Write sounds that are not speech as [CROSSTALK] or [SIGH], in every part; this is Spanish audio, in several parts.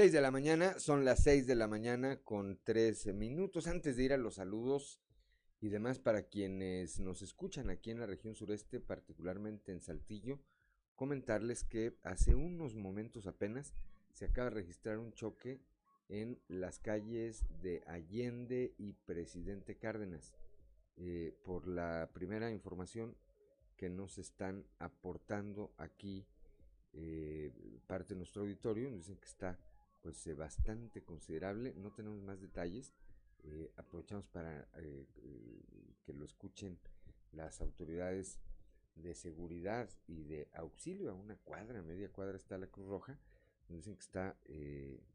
6 de la mañana, son las 6 de la mañana con 13 minutos. Antes de ir a los saludos y demás para quienes nos escuchan aquí en la región sureste, particularmente en Saltillo, comentarles que hace unos momentos apenas se acaba de registrar un choque en las calles de Allende y Presidente Cárdenas. Eh, por la primera información que nos están aportando aquí eh, parte de nuestro auditorio, nos dicen que está pues eh, bastante considerable. No tenemos más detalles. Eh, aprovechamos para eh, que lo escuchen las autoridades de seguridad y de auxilio a una cuadra, media cuadra está la Cruz Roja. Dicen que está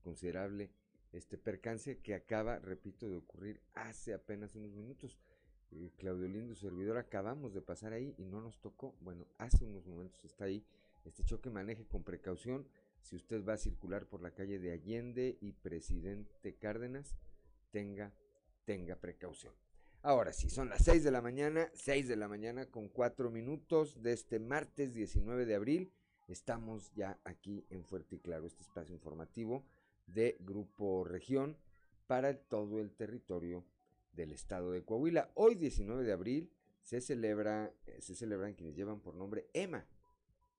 considerable este percance que acaba, repito, de ocurrir hace apenas unos minutos. Claudio Lindo, servidor, acabamos de pasar ahí y no nos tocó. Bueno, hace unos momentos está ahí este choque, maneje con precaución si usted va a circular por la calle de Allende y Presidente Cárdenas, tenga, tenga precaución. Ahora sí, son las 6 de la mañana, 6 de la mañana con 4 minutos de este martes 19 de abril. Estamos ya aquí en Fuerte y Claro, este espacio informativo de Grupo Región para todo el territorio del estado de Coahuila. Hoy 19 de abril se celebra, eh, se celebran quienes llevan por nombre EMA.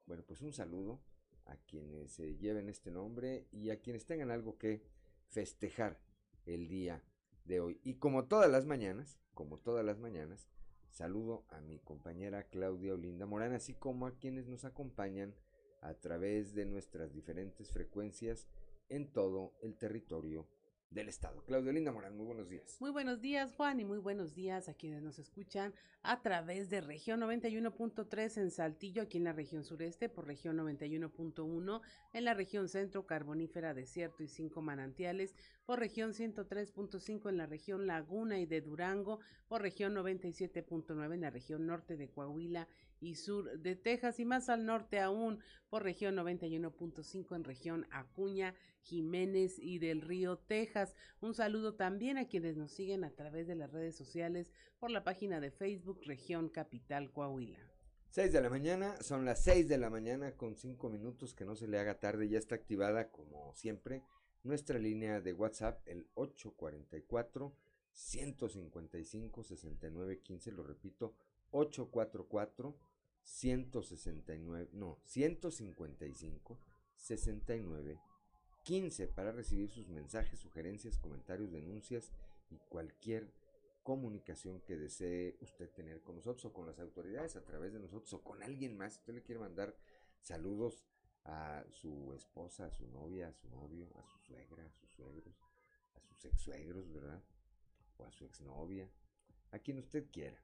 Bueno, pues un saludo a quienes lleven este nombre y a quienes tengan algo que festejar el día de hoy. Y como todas las mañanas, como todas las mañanas, saludo a mi compañera Claudia Olinda Morán, así como a quienes nos acompañan a través de nuestras diferentes frecuencias en todo el territorio del Estado. Claudio Linda Morán, muy buenos días. Muy buenos días, Juan, y muy buenos días a quienes nos escuchan a través de región 91.3 en Saltillo, aquí en la región sureste, por región 91.1, en la región centro, carbonífera, desierto y cinco manantiales, por región 103.5 en la región Laguna y de Durango, por región 97.9 en la región norte de Coahuila y sur de Texas, y más al norte aún, por región 91.5 en región Acuña Jiménez y del Río, Texas. Un saludo también a quienes nos siguen a través de las redes sociales por la página de Facebook Región Capital Coahuila. 6 de la mañana, son las 6 de la mañana con 5 minutos, que no se le haga tarde, ya está activada como siempre nuestra línea de WhatsApp, el 844 155 6915, lo repito, 844 169, no, 155 69 15 para recibir sus mensajes, sugerencias, comentarios, denuncias y cualquier comunicación que desee usted tener con nosotros o con las autoridades a través de nosotros o con alguien más. Usted le quiere mandar saludos a su esposa, a su novia, a su novio, a su suegra, a sus suegros, a sus ex suegros, ¿verdad? O a su exnovia, a quien usted quiera.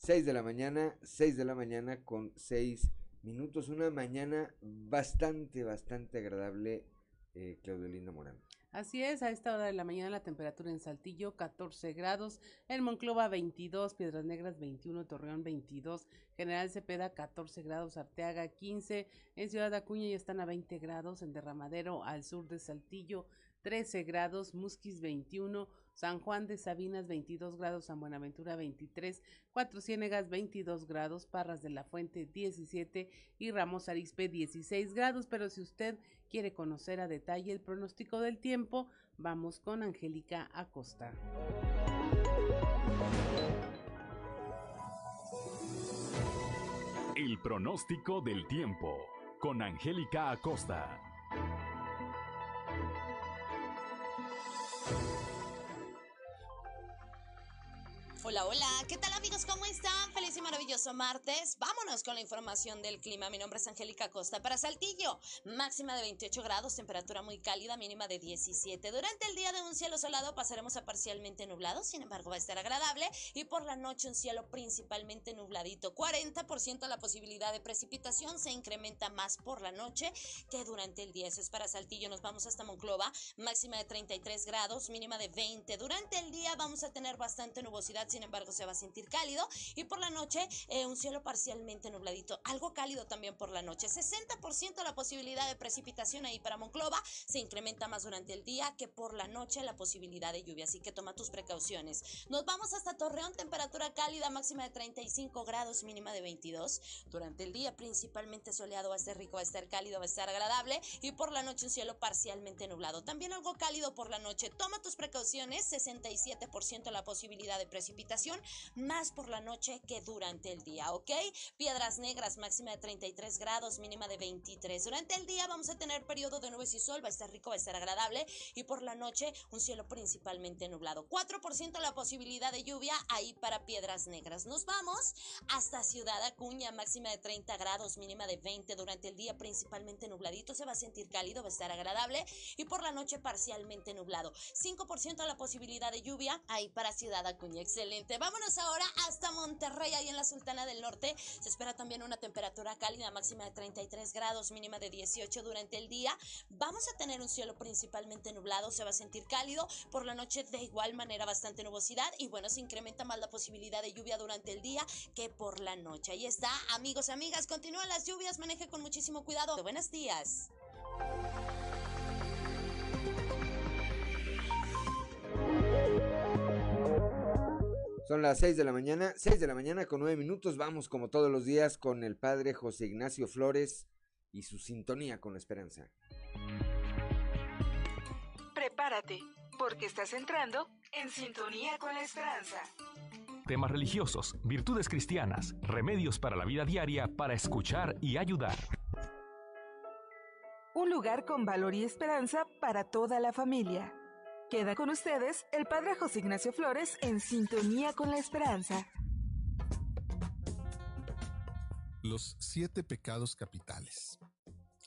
6 de la mañana, 6 de la mañana con 6 minutos, una mañana bastante, bastante agradable eh, Claudio Linda Morán. Así es, a esta hora de la mañana la temperatura en Saltillo 14 grados, en Monclova 22, Piedras Negras 21, Torreón 22, General Cepeda 14 grados, Arteaga 15, en Ciudad Acuña ya están a 20 grados, en Derramadero al sur de Saltillo 13 grados, Musquis 21, San Juan de Sabinas 22 grados, San Buenaventura 23, Cuatro Ciénegas 22 grados, Parras de la Fuente 17 y Ramos Arispe 16 grados. Pero si usted quiere conocer a detalle el pronóstico del tiempo, vamos con Angélica Acosta. El pronóstico del tiempo con Angélica Acosta. Hola, hola, ¿qué tal amigos? ¿Cómo están? Feliz y maravilloso martes. Vámonos con la información del clima. Mi nombre es Angélica Costa para Saltillo. Máxima de 28 grados, temperatura muy cálida, mínima de 17. Durante el día de un cielo solado pasaremos a parcialmente nublado, sin embargo va a estar agradable. Y por la noche un cielo principalmente nubladito. 40% la posibilidad de precipitación se incrementa más por la noche que durante el día. Eso es para Saltillo. Nos vamos hasta Monclova. Máxima de 33 grados, mínima de 20. Durante el día vamos a tener bastante nubosidad. Sin embargo se va a sentir cálido y por la noche eh, un cielo parcialmente nubladito, algo cálido también por la noche. 60% la posibilidad de precipitación ahí para Monclova, se incrementa más durante el día que por la noche la posibilidad de lluvia, así que toma tus precauciones. Nos vamos hasta Torreón, temperatura cálida máxima de 35 grados, mínima de 22. Durante el día principalmente soleado va a estar rico, va a estar cálido, va a estar agradable y por la noche un cielo parcialmente nublado. También algo cálido por la noche. Toma tus precauciones, 67% la posibilidad de precipitación, más por la noche que durante el día, ¿ok? Piedras negras, máxima de 33 grados, mínima de 23. Durante el día vamos a tener periodo de nubes y sol, va a estar rico, va a estar agradable y por la noche un cielo principalmente nublado. 4% la posibilidad de lluvia ahí para Piedras Negras. Nos vamos hasta Ciudad Acuña, máxima de 30 grados, mínima de 20. Durante el día principalmente nubladito, se va a sentir cálido, va a estar agradable y por la noche parcialmente nublado. 5% la posibilidad de lluvia ahí para Ciudad Acuña. Excelente. Vámonos ahora hasta Monterrey, ahí en la Sultana del Norte. Se espera también una temperatura cálida máxima de 33 grados, mínima de 18 durante el día. Vamos a tener un cielo principalmente nublado, se va a sentir cálido. Por la noche de igual manera bastante nubosidad y bueno, se incrementa más la posibilidad de lluvia durante el día que por la noche. Ahí está, amigos, amigas, continúan las lluvias, maneje con muchísimo cuidado. Buenos días. Son las 6 de la mañana, 6 de la mañana con 9 minutos. Vamos como todos los días con el padre José Ignacio Flores y su sintonía con la esperanza. Prepárate, porque estás entrando en sintonía con la esperanza. Temas religiosos, virtudes cristianas, remedios para la vida diaria para escuchar y ayudar. Un lugar con valor y esperanza para toda la familia. Queda con ustedes el Padre José Ignacio Flores en sintonía con la esperanza. Los siete pecados capitales.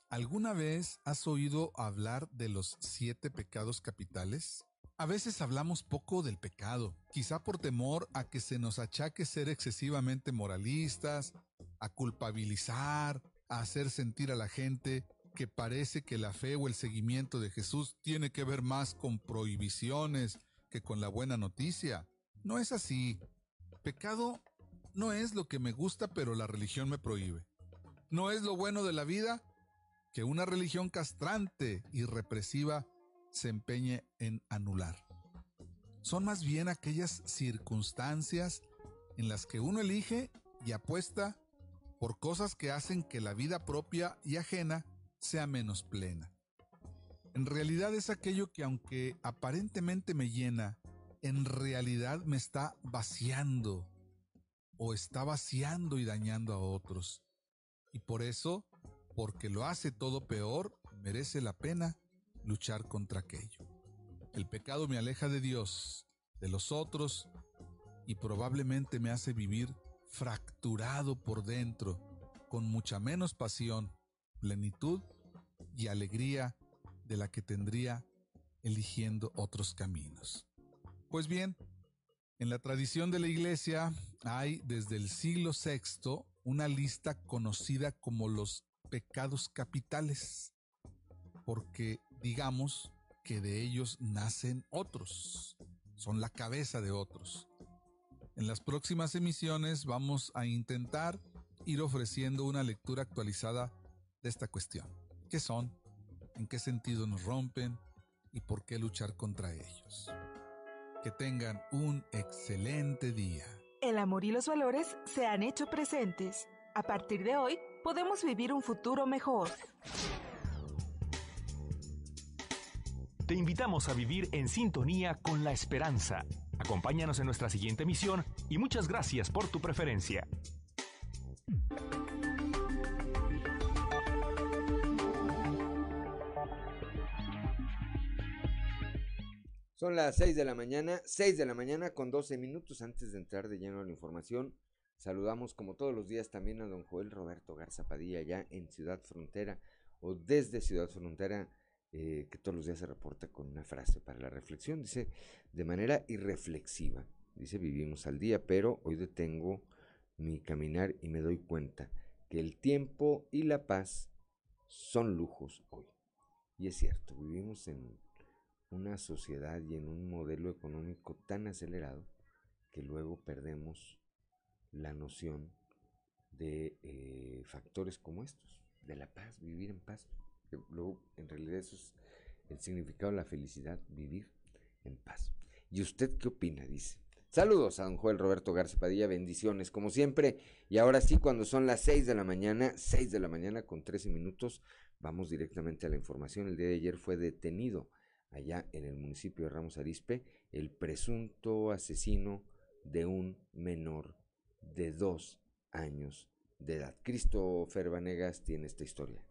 ¿Alguna vez has oído hablar de los siete pecados capitales? A veces hablamos poco del pecado, quizá por temor a que se nos achaque ser excesivamente moralistas, a culpabilizar, a hacer sentir a la gente que parece que la fe o el seguimiento de Jesús tiene que ver más con prohibiciones que con la buena noticia. No es así. Pecado no es lo que me gusta pero la religión me prohíbe. No es lo bueno de la vida que una religión castrante y represiva se empeñe en anular. Son más bien aquellas circunstancias en las que uno elige y apuesta por cosas que hacen que la vida propia y ajena sea menos plena. En realidad es aquello que aunque aparentemente me llena, en realidad me está vaciando o está vaciando y dañando a otros. Y por eso, porque lo hace todo peor, merece la pena luchar contra aquello. El pecado me aleja de Dios, de los otros, y probablemente me hace vivir fracturado por dentro, con mucha menos pasión, plenitud y alegría de la que tendría eligiendo otros caminos. Pues bien, en la tradición de la Iglesia hay desde el siglo VI una lista conocida como los pecados capitales, porque digamos que de ellos nacen otros, son la cabeza de otros. En las próximas emisiones vamos a intentar ir ofreciendo una lectura actualizada de esta cuestión. ¿Qué son? ¿En qué sentido nos rompen? ¿Y por qué luchar contra ellos? Que tengan un excelente día. El amor y los valores se han hecho presentes. A partir de hoy, podemos vivir un futuro mejor. Te invitamos a vivir en sintonía con la esperanza. Acompáñanos en nuestra siguiente emisión y muchas gracias por tu preferencia. Son las 6 de la mañana, 6 de la mañana con 12 minutos antes de entrar de lleno a la información. Saludamos como todos los días también a don Joel Roberto Garza Padilla ya en Ciudad Frontera o desde Ciudad Frontera, eh, que todos los días se reporta con una frase para la reflexión. Dice, de manera irreflexiva, dice, vivimos al día, pero hoy detengo mi caminar y me doy cuenta que el tiempo y la paz son lujos hoy. Y es cierto, vivimos en una sociedad y en un modelo económico tan acelerado que luego perdemos la noción de eh, factores como estos, de la paz, vivir en paz. Luego, en realidad eso es el significado de la felicidad, vivir en paz. ¿Y usted qué opina? Dice. Saludos a don Joel Roberto Garza Padilla, bendiciones como siempre. Y ahora sí, cuando son las 6 de la mañana, 6 de la mañana con 13 minutos, vamos directamente a la información. El día de ayer fue detenido allá en el municipio de Ramos Arispe el presunto asesino de un menor de dos años de edad. Cristo Ferbanegas tiene esta historia.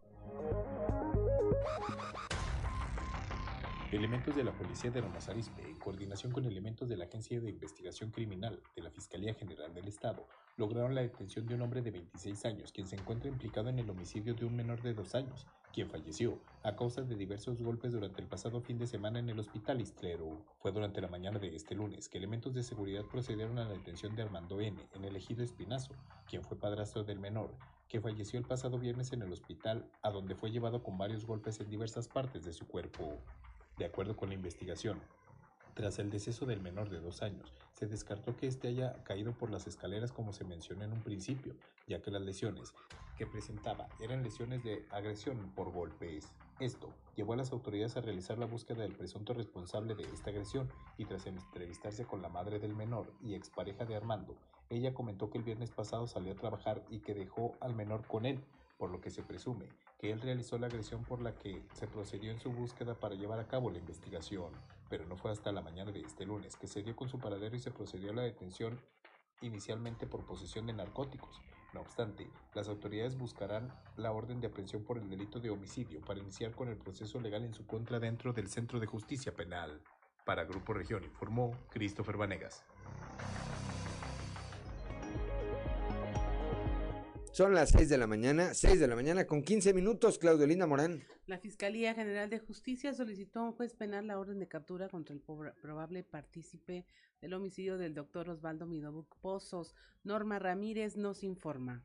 Elementos de la Policía de Arispe, en coordinación con elementos de la Agencia de Investigación Criminal de la Fiscalía General del Estado, lograron la detención de un hombre de 26 años, quien se encuentra implicado en el homicidio de un menor de dos años, quien falleció a causa de diversos golpes durante el pasado fin de semana en el hospital Istrero. Fue durante la mañana de este lunes que elementos de seguridad procedieron a la detención de Armando N. en el ejido Espinazo, quien fue padrastro del menor, que falleció el pasado viernes en el hospital, a donde fue llevado con varios golpes en diversas partes de su cuerpo. De acuerdo con la investigación, tras el deceso del menor de dos años, se descartó que éste haya caído por las escaleras como se mencionó en un principio, ya que las lesiones que presentaba eran lesiones de agresión por golpes. Esto llevó a las autoridades a realizar la búsqueda del presunto responsable de esta agresión y tras entrevistarse con la madre del menor y expareja de Armando, ella comentó que el viernes pasado salió a trabajar y que dejó al menor con él, por lo que se presume que él realizó la agresión por la que se procedió en su búsqueda para llevar a cabo la investigación, pero no fue hasta la mañana de este lunes que se dio con su paradero y se procedió a la detención inicialmente por posesión de narcóticos. No obstante, las autoridades buscarán la orden de aprehensión por el delito de homicidio para iniciar con el proceso legal en su contra dentro del Centro de Justicia Penal. Para Grupo Región informó Christopher Vanegas. Son las 6 de la mañana, 6 de la mañana con 15 minutos, Claudio Linda Morán. La Fiscalía General de Justicia solicitó a un juez penal la orden de captura contra el probable partícipe del homicidio del doctor Osvaldo Midobuc Pozos. Norma Ramírez nos informa.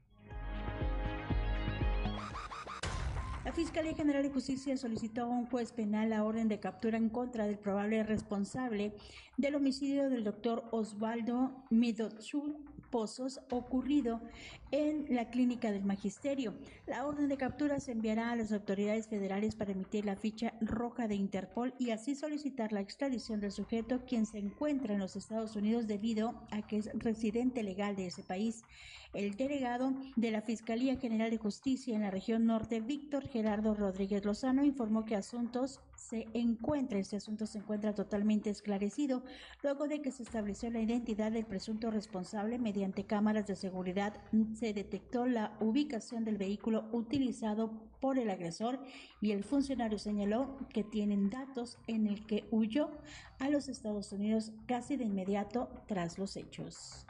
La Fiscalía General de Justicia solicitó a un juez penal la orden de captura en contra del probable responsable del homicidio del doctor Osvaldo Midobuc Pozos ocurrido en la clínica del magisterio. La orden de captura se enviará a las autoridades federales para emitir la ficha roja de Interpol y así solicitar la extradición del sujeto quien se encuentra en los Estados Unidos debido a que es residente legal de ese país. El delegado de la Fiscalía General de Justicia en la región norte, Víctor Gerardo Rodríguez Lozano, informó que asuntos se encuentra, este asunto se encuentra totalmente esclarecido luego de que se estableció la identidad del presunto responsable mediante cámaras de seguridad se detectó la ubicación del vehículo utilizado por el agresor y el funcionario señaló que tienen datos en el que huyó a los Estados Unidos casi de inmediato tras los hechos.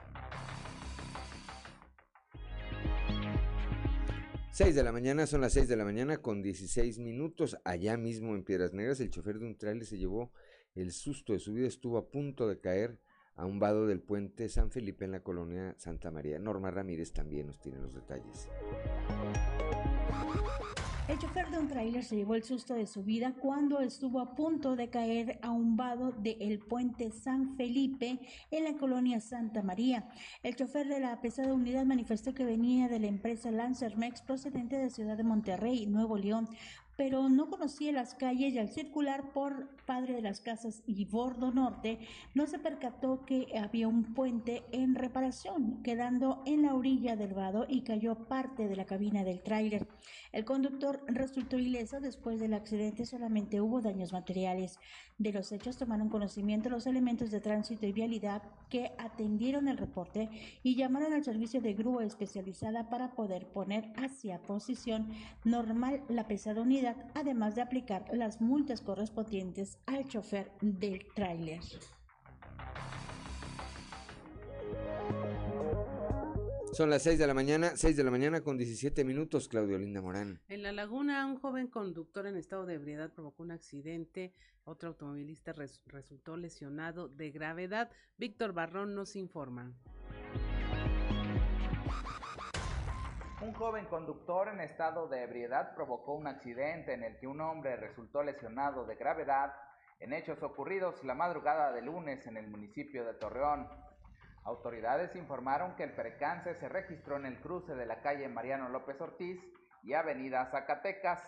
6 de la mañana, son las 6 de la mañana con 16 minutos. Allá mismo en Piedras Negras, el chofer de un trailer se llevó el susto de su vida, estuvo a punto de caer a un vado del puente San Felipe en la colonia Santa María. Norma Ramírez también nos tiene los detalles. El chofer de un tráiler se llevó el susto de su vida cuando estuvo a punto de caer a un vado del puente San Felipe en la colonia Santa María. El chofer de la pesada unidad manifestó que venía de la empresa Lancermex procedente de Ciudad de Monterrey, Nuevo León, pero no conocía las calles y al circular por Padre de las Casas y Bordo Norte, no se percató que había un puente en reparación, quedando en la orilla del vado y cayó parte de la cabina del tráiler. El conductor resultó ileso después del accidente, solamente hubo daños materiales. De los hechos tomaron conocimiento los elementos de tránsito y vialidad que atendieron el reporte y llamaron al servicio de grúa especializada para poder poner hacia posición normal la pesada unidad, además de aplicar las multas correspondientes al chofer del tráiler. Son las 6 de la mañana, 6 de la mañana con 17 minutos, Claudio Linda Morán. En La Laguna, un joven conductor en estado de ebriedad provocó un accidente. Otro automovilista resultó lesionado de gravedad. Víctor Barrón nos informa. Un joven conductor en estado de ebriedad provocó un accidente en el que un hombre resultó lesionado de gravedad en hechos ocurridos la madrugada de lunes en el municipio de Torreón. Autoridades informaron que el percance se registró en el cruce de la calle Mariano López Ortiz y Avenida Zacatecas,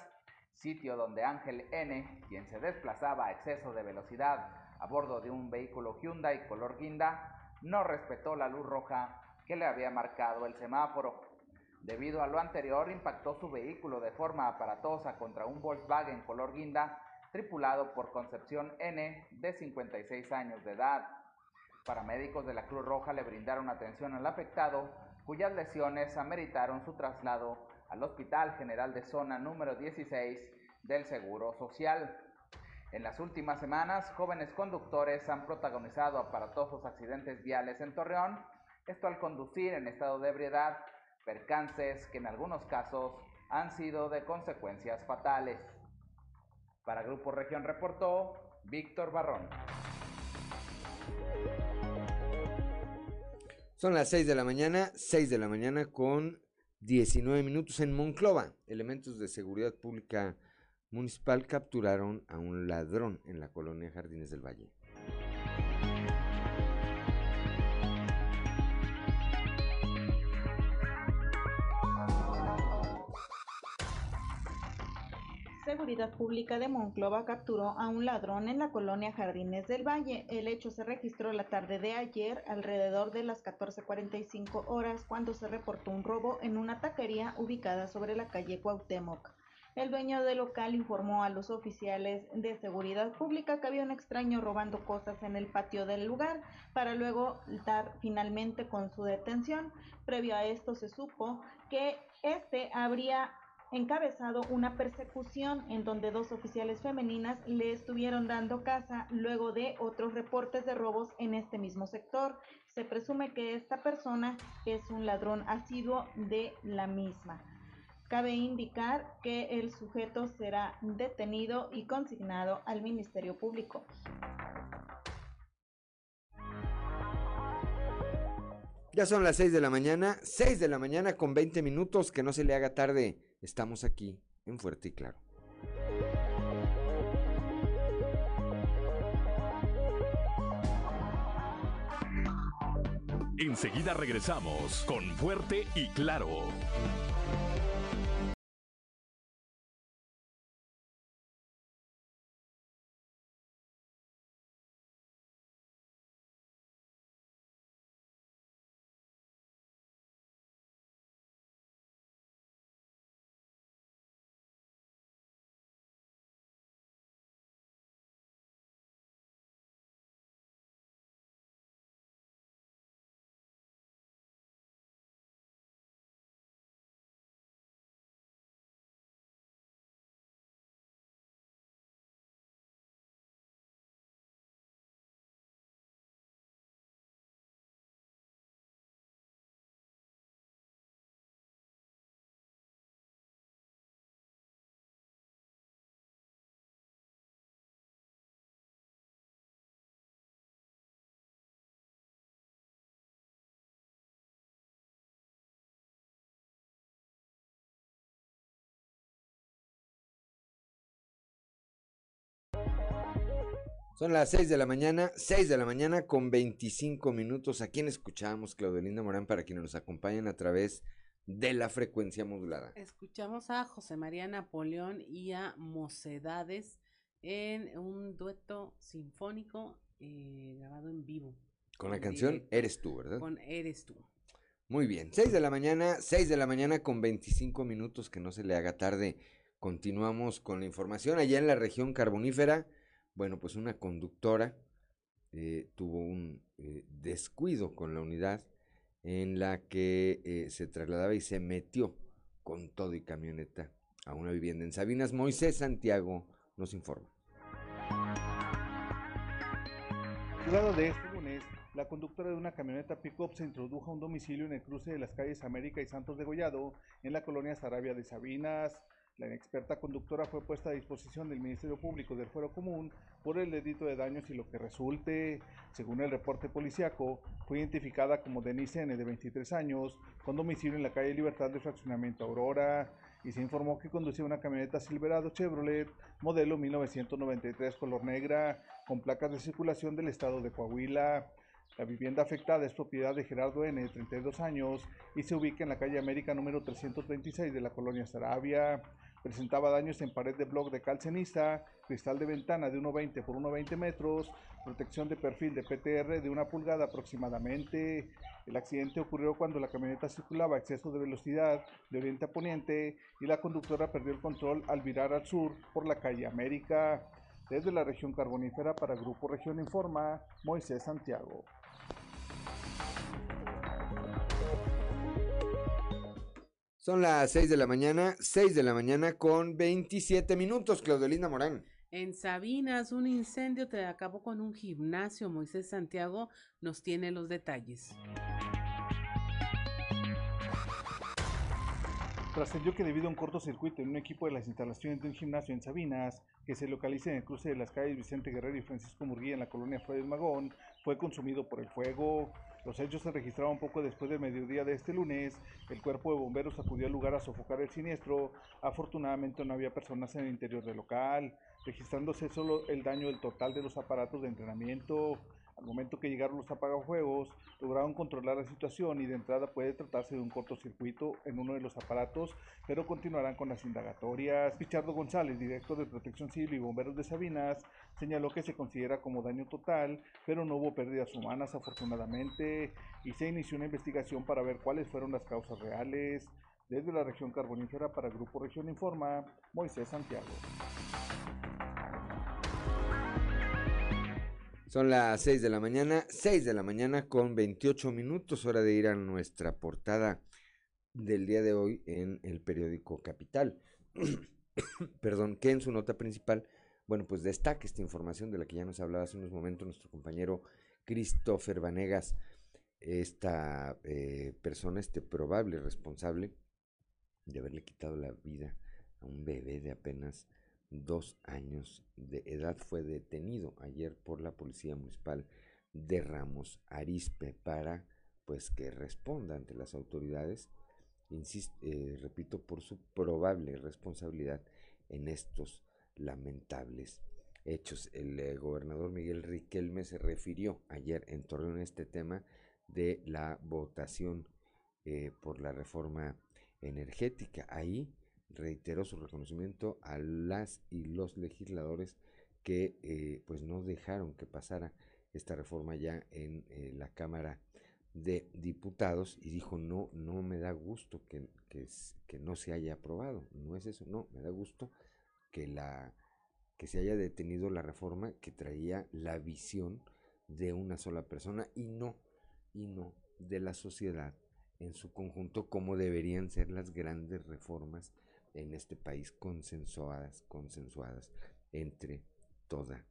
sitio donde Ángel N., quien se desplazaba a exceso de velocidad a bordo de un vehículo Hyundai color guinda, no respetó la luz roja que le había marcado el semáforo. Debido a lo anterior, impactó su vehículo de forma aparatosa contra un Volkswagen color guinda tripulado por Concepción N, de 56 años de edad. Paramédicos de la Cruz Roja le brindaron atención al afectado, cuyas lesiones ameritaron su traslado al Hospital General de Zona número 16 del Seguro Social. En las últimas semanas, jóvenes conductores han protagonizado aparatosos accidentes viales en Torreón, esto al conducir en estado de ebriedad, percances que en algunos casos han sido de consecuencias fatales. Para Grupo Región reportó Víctor Barrón. Son las 6 de la mañana, 6 de la mañana con 19 minutos en Monclova. Elementos de seguridad pública municipal capturaron a un ladrón en la colonia Jardines del Valle. Seguridad Pública de Monclova capturó a un ladrón en la colonia Jardines del Valle. El hecho se registró la tarde de ayer, alrededor de las 14:45 horas, cuando se reportó un robo en una taquería ubicada sobre la calle Cuauhtémoc. El dueño del local informó a los oficiales de seguridad pública que había un extraño robando cosas en el patio del lugar para luego dar finalmente con su detención. Previo a esto se supo que este habría encabezado una persecución en donde dos oficiales femeninas le estuvieron dando caza luego de otros reportes de robos en este mismo sector. Se presume que esta persona es un ladrón asiduo de la misma. Cabe indicar que el sujeto será detenido y consignado al Ministerio Público. Ya son las 6 de la mañana, 6 de la mañana con 20 minutos, que no se le haga tarde. Estamos aquí en Fuerte y Claro. Enseguida regresamos con Fuerte y Claro. Son las 6 de la mañana, 6 de la mañana con 25 minutos. ¿A quién escuchamos, Claudelinda Morán, para quienes nos acompañan a través de la frecuencia modulada? Escuchamos a José María Napoleón y a Mocedades en un dueto sinfónico eh, grabado en vivo. Con la canción Eres tú, ¿verdad? Con Eres tú. Muy bien, 6 de la mañana, 6 de la mañana con 25 minutos, que no se le haga tarde. Continuamos con la información allá en la región carbonífera bueno, pues una conductora eh, tuvo un eh, descuido con la unidad en la que eh, se trasladaba y se metió con todo y camioneta a una vivienda en Sabinas. Moisés Santiago nos informa. Jugado de este lunes, la conductora de una camioneta pick-up se introdujo a un domicilio en el cruce de las calles América y Santos de Gollado, en la colonia Sarabia de Sabinas. La inexperta conductora fue puesta a disposición del Ministerio Público del Fuero Común por el delito de daños y lo que resulte. Según el reporte policiaco, fue identificada como Denise N. de 23 años, con domicilio en la calle Libertad de Fraccionamiento Aurora, y se informó que conducía una camioneta Silverado Chevrolet modelo 1993 color negra, con placas de circulación del estado de Coahuila. La vivienda afectada es propiedad de Gerardo N., de 32 años, y se ubica en la calle América número 326 de la colonia Sarabia. Presentaba daños en pared de bloc de calcenista, cristal de ventana de 1,20 por 1,20 metros, protección de perfil de PTR de una pulgada aproximadamente. El accidente ocurrió cuando la camioneta circulaba a exceso de velocidad de oriente a poniente y la conductora perdió el control al virar al sur por la calle América. Desde la región carbonífera para Grupo Región Informa, Moisés Santiago. Son las 6 de la mañana, 6 de la mañana con 27 minutos, Claudelina Morán. En Sabinas, un incendio te acabó con un gimnasio. Moisés Santiago nos tiene los detalles. Trascendió que debido a un cortocircuito en un equipo de las instalaciones de un gimnasio en Sabinas, que se localiza en el cruce de las calles Vicente Guerrero y Francisco Murguía en la colonia Flores Magón, fue consumido por el fuego. Los hechos se registraron poco después del mediodía de este lunes. El cuerpo de bomberos acudió al lugar a sofocar el siniestro. Afortunadamente no había personas en el interior del local, registrándose solo el daño del total de los aparatos de entrenamiento. Al momento que llegaron los apagafuegos, lograron controlar la situación y de entrada puede tratarse de un cortocircuito en uno de los aparatos, pero continuarán con las indagatorias. Pichardo González, director de Protección Civil y Bomberos de Sabinas, señaló que se considera como daño total, pero no hubo pérdidas humanas afortunadamente, y se inició una investigación para ver cuáles fueron las causas reales. Desde la región carbonífera para Grupo Región Informa, Moisés Santiago. Son las 6 de la mañana, 6 de la mañana con 28 minutos, hora de ir a nuestra portada del día de hoy en el periódico Capital. [COUGHS] Perdón, que en su nota principal, bueno, pues destaca esta información de la que ya nos hablaba hace unos momentos nuestro compañero Christopher Vanegas, esta eh, persona, este probable responsable de haberle quitado la vida a un bebé de apenas dos años de edad fue detenido ayer por la Policía Municipal de Ramos Arispe para pues que responda ante las autoridades, insisto, eh, repito, por su probable responsabilidad en estos lamentables hechos. El eh, gobernador Miguel Riquelme se refirió ayer en Torreón a este tema de la votación eh, por la reforma energética. Ahí reiteró su reconocimiento a las y los legisladores que eh, pues no dejaron que pasara esta reforma ya en eh, la Cámara de Diputados y dijo no, no me da gusto que, que, que, no se haya aprobado, no es eso, no, me da gusto que, la, que se haya detenido la reforma que traía la visión de una sola persona y no, y no de la sociedad en su conjunto como deberían ser las grandes reformas en este país consensuadas, consensuadas entre toda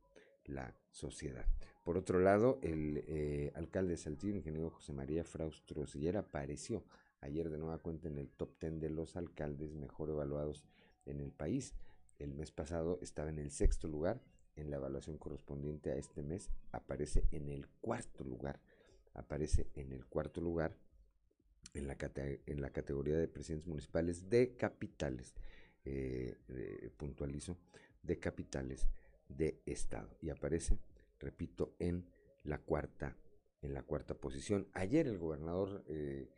la sociedad. Por otro lado, el eh, alcalde de Saltillo, ingeniero José María Fraustro Sillera, apareció ayer de nueva cuenta en el top 10 de los alcaldes mejor evaluados en el país. El mes pasado estaba en el sexto lugar, en la evaluación correspondiente a este mes aparece en el cuarto lugar, aparece en el cuarto lugar en la, en la categoría de presidentes municipales de capitales, eh, puntualizo, de capitales de estado. Y aparece, repito, en la cuarta, en la cuarta posición. Ayer el gobernador eh,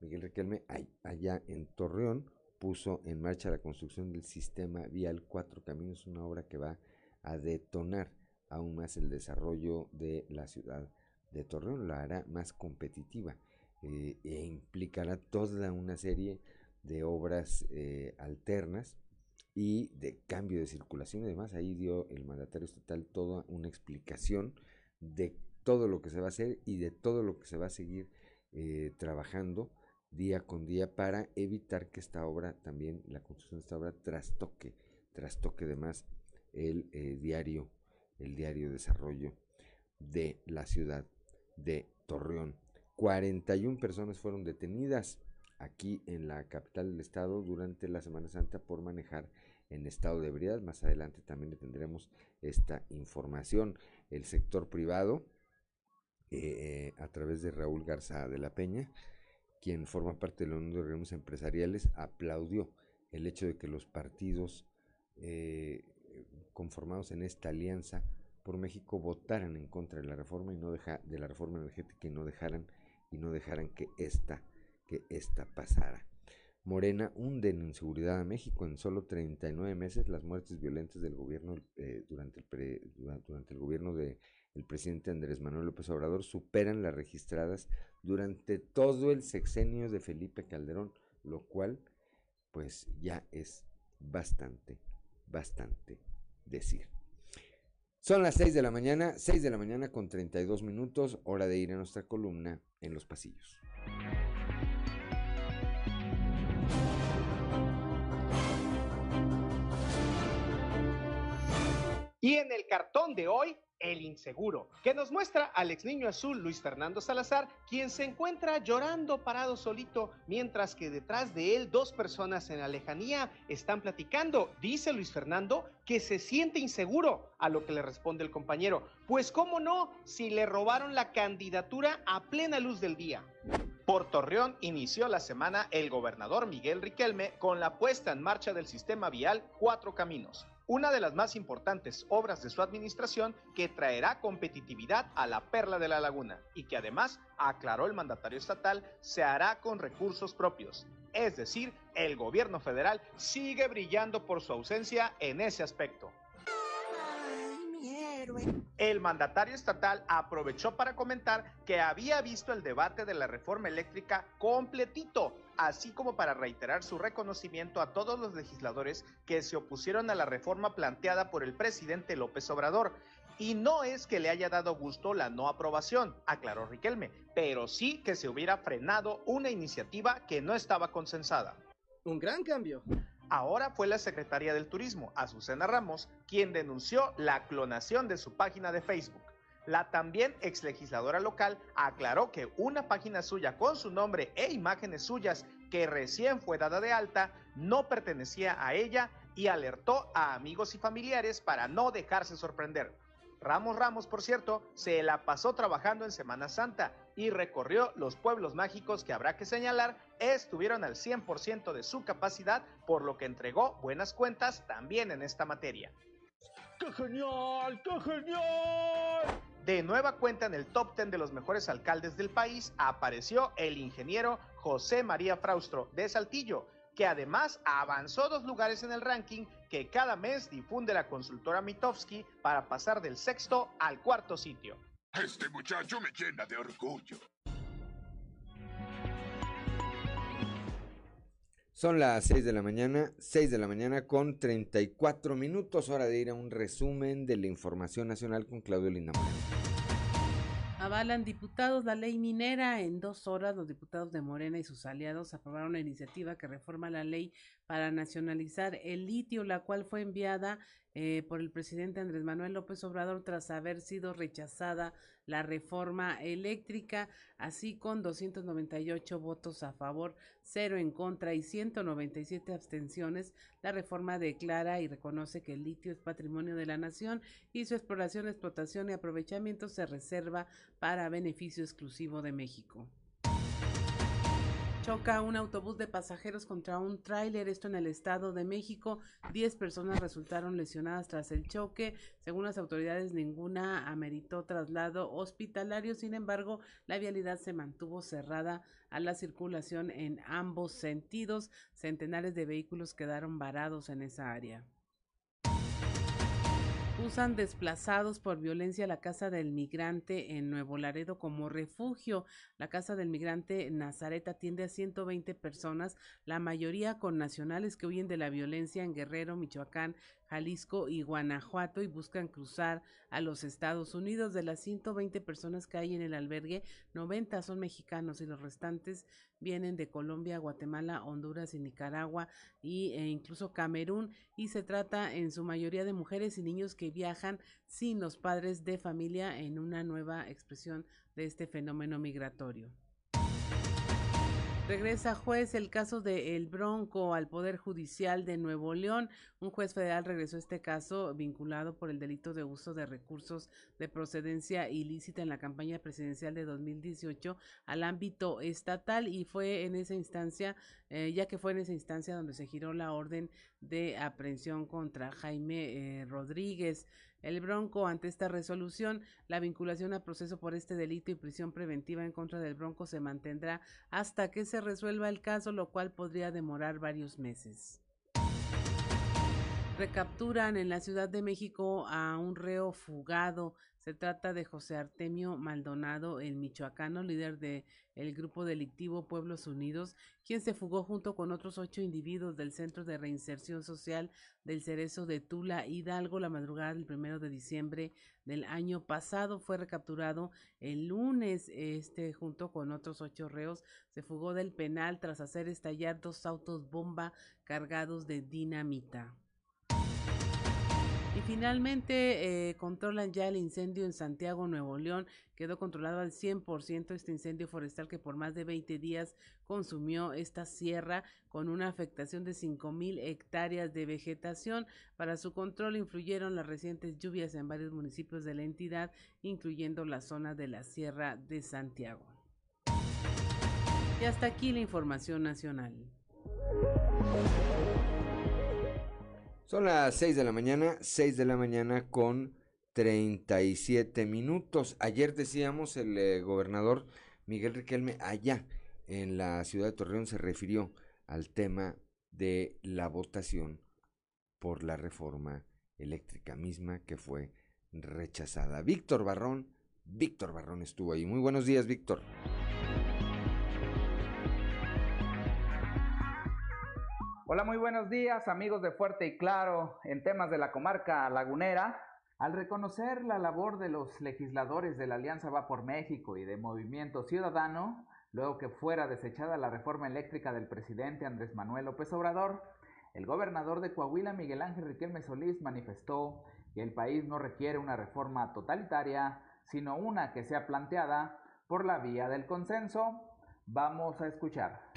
Miguel Riquelme, allá en Torreón, puso en marcha la construcción del sistema vial Cuatro Caminos, una obra que va a detonar aún más el desarrollo de la ciudad de Torreón, la hará más competitiva eh, e implicará toda una serie de obras eh, alternas y de cambio de circulación y demás. Ahí dio el mandatario estatal toda una explicación de todo lo que se va a hacer y de todo lo que se va a seguir eh, trabajando día con día para evitar que esta obra también, la construcción de esta obra, trastoque, trastoque además el diario, el diario desarrollo de la ciudad de Torreón. 41 personas fueron detenidas aquí en la capital del estado durante la Semana Santa por manejar en estado de ebriedad. Más adelante también le tendremos esta información. El sector privado, eh, a través de Raúl Garza de la Peña, quien forma parte de la Unión de Organismos Empresariales, aplaudió el hecho de que los partidos eh, conformados en esta alianza por México votaran en contra de la reforma y no deja, de la reforma energética y no dejaran y no dejaran que esta que esta pasara. Morena hunde en inseguridad a México en solo 39 meses las muertes violentas del gobierno eh, durante, el durante el gobierno del presidente Andrés Manuel López Obrador superan las registradas durante todo el sexenio de Felipe Calderón, lo cual pues ya es bastante, bastante decir. Son las 6 de la mañana, 6 de la mañana con 32 minutos, hora de ir a nuestra columna en los pasillos. Y en el cartón de hoy, el inseguro, que nos muestra al ex niño azul Luis Fernando Salazar, quien se encuentra llorando parado solito, mientras que detrás de él dos personas en la lejanía están platicando. Dice Luis Fernando que se siente inseguro, a lo que le responde el compañero, pues cómo no, si le robaron la candidatura a plena luz del día. Por Torreón inició la semana el gobernador Miguel Riquelme con la puesta en marcha del sistema vial Cuatro Caminos una de las más importantes obras de su administración que traerá competitividad a la perla de la laguna y que además, aclaró el mandatario estatal, se hará con recursos propios. Es decir, el gobierno federal sigue brillando por su ausencia en ese aspecto. El mandatario estatal aprovechó para comentar que había visto el debate de la reforma eléctrica completito, así como para reiterar su reconocimiento a todos los legisladores que se opusieron a la reforma planteada por el presidente López Obrador. Y no es que le haya dado gusto la no aprobación, aclaró Riquelme, pero sí que se hubiera frenado una iniciativa que no estaba consensada. Un gran cambio. Ahora fue la secretaria del Turismo, Azucena Ramos, quien denunció la clonación de su página de Facebook. La también ex legisladora local aclaró que una página suya con su nombre e imágenes suyas que recién fue dada de alta no pertenecía a ella y alertó a amigos y familiares para no dejarse sorprender. Ramos Ramos, por cierto, se la pasó trabajando en Semana Santa y recorrió los pueblos mágicos que habrá que señalar estuvieron al 100% de su capacidad, por lo que entregó buenas cuentas también en esta materia. ¡Qué genial! ¡Qué genial! De nueva cuenta en el top 10 de los mejores alcaldes del país apareció el ingeniero José María Fraustro de Saltillo, que además avanzó dos lugares en el ranking que cada mes difunde la consultora Mitofsky para pasar del sexto al cuarto sitio. Este muchacho me llena de orgullo. Son las 6 de la mañana, 6 de la mañana con 34 minutos, hora de ir a un resumen de la información nacional con Claudio Lindamar. Avalan diputados la ley minera. En dos horas, los diputados de Morena y sus aliados aprobaron una iniciativa que reforma la ley para nacionalizar el litio, la cual fue enviada eh, por el presidente Andrés Manuel López Obrador tras haber sido rechazada la reforma eléctrica, así con 298 votos a favor, cero en contra y 197 abstenciones. La reforma declara y reconoce que el litio es patrimonio de la nación y su exploración, explotación y aprovechamiento se reserva para beneficio exclusivo de México. Choca un autobús de pasajeros contra un tráiler, esto en el Estado de México. Diez personas resultaron lesionadas tras el choque. Según las autoridades, ninguna ameritó traslado hospitalario. Sin embargo, la vialidad se mantuvo cerrada a la circulación en ambos sentidos. Centenares de vehículos quedaron varados en esa área. Usan desplazados por violencia la Casa del Migrante en Nuevo Laredo como refugio. La Casa del Migrante Nazaret atiende a 120 personas, la mayoría con nacionales que huyen de la violencia en Guerrero, Michoacán, Jalisco y Guanajuato y buscan cruzar a los Estados Unidos. De las 120 personas que hay en el albergue, 90 son mexicanos y los restantes vienen de Colombia, Guatemala, Honduras y Nicaragua y, e incluso Camerún y se trata en su mayoría de mujeres y niños que viajan sin los padres de familia en una nueva expresión de este fenómeno migratorio. Regresa juez el caso de El Bronco al Poder Judicial de Nuevo León. Un juez federal regresó este caso vinculado por el delito de uso de recursos de procedencia ilícita en la campaña presidencial de 2018 al ámbito estatal y fue en esa instancia, eh, ya que fue en esa instancia donde se giró la orden de aprehensión contra Jaime eh, Rodríguez. El Bronco. Ante esta resolución, la vinculación a proceso por este delito y prisión preventiva en contra del Bronco se mantendrá hasta que se resuelva el caso, lo cual podría demorar varios meses. Recapturan en la Ciudad de México a un reo fugado. Se trata de José Artemio Maldonado, el michoacano, líder del el grupo delictivo Pueblos Unidos, quien se fugó junto con otros ocho individuos del Centro de Reinserción Social del Cerezo de Tula, Hidalgo, la madrugada del primero de diciembre del año pasado. Fue recapturado el lunes, este, junto con otros ocho reos. Se fugó del penal tras hacer estallar dos autos bomba cargados de dinamita. Y finalmente eh, controlan ya el incendio en Santiago, Nuevo León. Quedó controlado al 100% este incendio forestal que por más de 20 días consumió esta sierra con una afectación de 5.000 hectáreas de vegetación. Para su control influyeron las recientes lluvias en varios municipios de la entidad, incluyendo la zona de la Sierra de Santiago. Y hasta aquí la información nacional. Son las 6 de la mañana, 6 de la mañana con 37 minutos. Ayer decíamos el eh, gobernador Miguel Riquelme allá en la ciudad de Torreón se refirió al tema de la votación por la reforma eléctrica misma que fue rechazada. Víctor Barrón, Víctor Barrón estuvo ahí. Muy buenos días, Víctor. Hola, muy buenos días amigos de Fuerte y Claro en temas de la comarca lagunera. Al reconocer la labor de los legisladores de la Alianza Va por México y de Movimiento Ciudadano, luego que fuera desechada la reforma eléctrica del presidente Andrés Manuel López Obrador, el gobernador de Coahuila Miguel Ángel Riquelme Solís manifestó que el país no requiere una reforma totalitaria, sino una que sea planteada por la vía del consenso. Vamos a escuchar.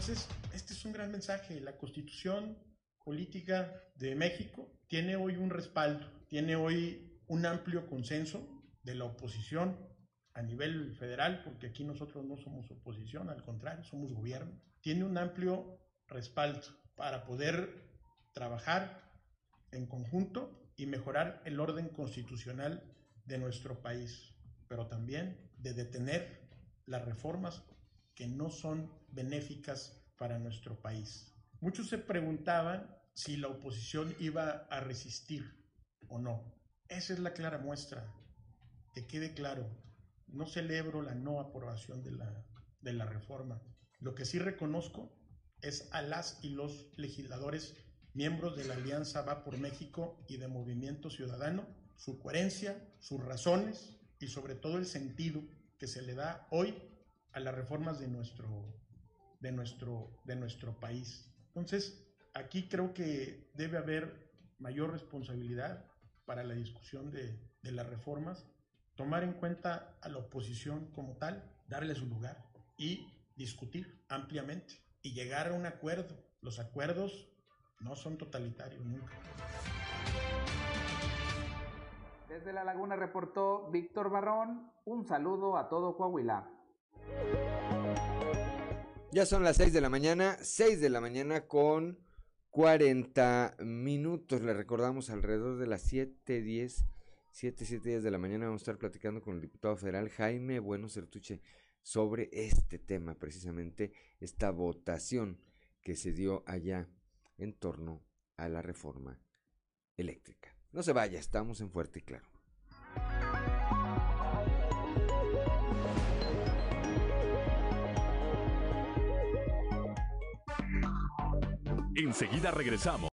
Entonces, este es un gran mensaje. La constitución política de México tiene hoy un respaldo, tiene hoy un amplio consenso de la oposición a nivel federal, porque aquí nosotros no somos oposición, al contrario, somos gobierno. Tiene un amplio respaldo para poder trabajar en conjunto y mejorar el orden constitucional de nuestro país, pero también de detener las reformas que no son benéficas para nuestro país. Muchos se preguntaban si la oposición iba a resistir o no. Esa es la clara muestra. Que quede claro, no celebro la no aprobación de la, de la reforma. Lo que sí reconozco es a las y los legisladores miembros de la Alianza Va por México y de Movimiento Ciudadano, su coherencia, sus razones y sobre todo el sentido que se le da hoy a las reformas de nuestro, de nuestro, de nuestro país. Entonces, aquí creo que debe haber mayor responsabilidad para la discusión de, de las reformas, tomar en cuenta a la oposición como tal, darle su lugar y discutir ampliamente y llegar a un acuerdo. Los acuerdos no son totalitarios nunca. Desde La Laguna reportó Víctor Barrón. Un saludo a todo Coahuila. Ya son las 6 de la mañana, 6 de la mañana con 40 minutos. Le recordamos alrededor de las 7, 10, 7, 7 días de la mañana vamos a estar platicando con el diputado federal Jaime Bueno Certuche sobre este tema, precisamente esta votación que se dio allá en torno a la reforma eléctrica. No se vaya, estamos en fuerte y claro. Enseguida regresamos.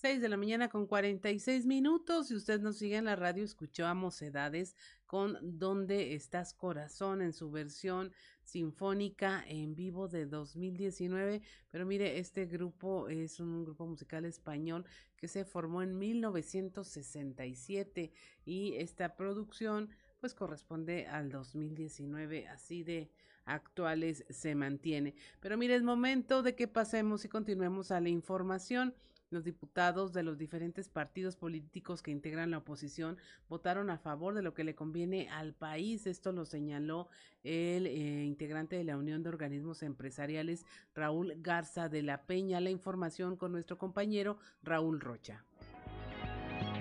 6 de la mañana con 46 minutos. Si usted nos sigue en la radio, escuchó a Mocedades con ¿Dónde estás corazón? en su versión sinfónica en vivo de 2019. Pero mire, este grupo es un grupo musical español que se formó en 1967 y esta producción pues corresponde al 2019, así de actuales se mantiene. Pero mire, es momento de que pasemos y continuemos a la información. Los diputados de los diferentes partidos políticos que integran la oposición votaron a favor de lo que le conviene al país. Esto lo señaló el eh, integrante de la Unión de Organismos Empresariales, Raúl Garza de la Peña. La información con nuestro compañero Raúl Rocha.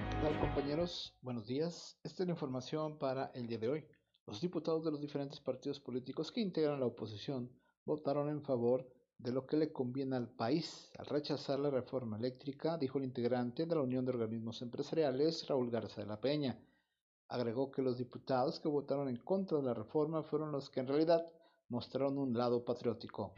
¿Qué tal compañeros? Buenos días. Esta es la información para el día de hoy. Los diputados de los diferentes partidos políticos que integran la oposición votaron en favor de lo que le conviene al país al rechazar la reforma eléctrica, dijo el integrante de la Unión de Organismos Empresariales, Raúl Garza de la Peña. Agregó que los diputados que votaron en contra de la reforma fueron los que en realidad mostraron un lado patriótico.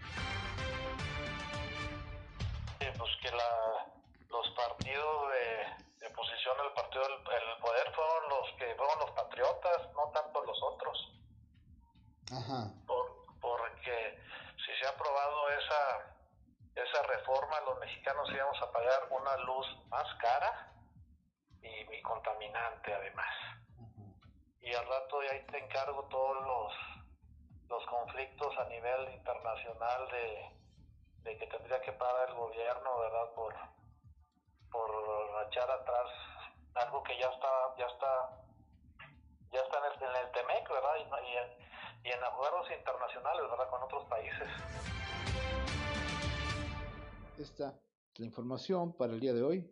Mexicanos íbamos a pagar una luz más cara y, y contaminante además. Y al rato de ahí te encargo todos los, los conflictos a nivel internacional de, de que tendría que pagar el gobierno, ¿verdad? Por, por echar atrás algo que ya está, ya está, ya está en el, en el TEMEC, ¿verdad? Y, y, y en acuerdos internacionales, ¿verdad? Con otros países. Esta es la información para el día de hoy.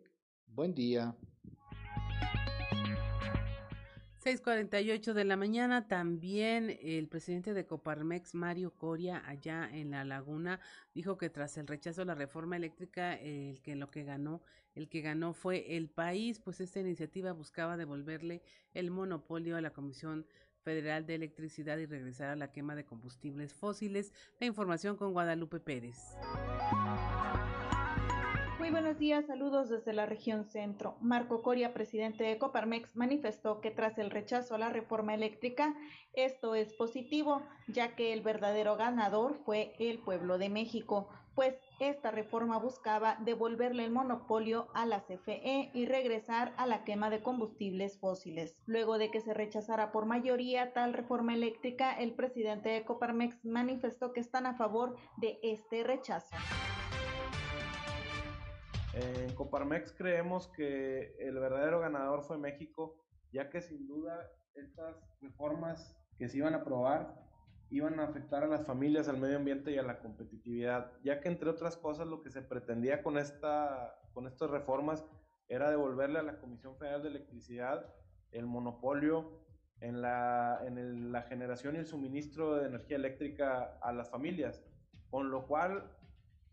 Buen día. 6:48 de la mañana, también el presidente de Coparmex, Mario Coria, allá en La Laguna, dijo que tras el rechazo a la reforma eléctrica, el que lo que ganó, el que ganó fue el país, pues esta iniciativa buscaba devolverle el monopolio a la Comisión Federal de Electricidad y regresar a la quema de combustibles fósiles. La información con Guadalupe Pérez. Muy buenos días, saludos desde la región centro. Marco Coria, presidente de Coparmex, manifestó que tras el rechazo a la reforma eléctrica, esto es positivo, ya que el verdadero ganador fue el pueblo de México, pues esta reforma buscaba devolverle el monopolio a la CFE y regresar a la quema de combustibles fósiles. Luego de que se rechazara por mayoría tal reforma eléctrica, el presidente de Coparmex manifestó que están a favor de este rechazo. En Coparmex creemos que el verdadero ganador fue México, ya que sin duda estas reformas que se iban a aprobar iban a afectar a las familias, al medio ambiente y a la competitividad, ya que entre otras cosas lo que se pretendía con, esta, con estas reformas era devolverle a la Comisión Federal de Electricidad el monopolio en la, en el, la generación y el suministro de energía eléctrica a las familias, con lo cual,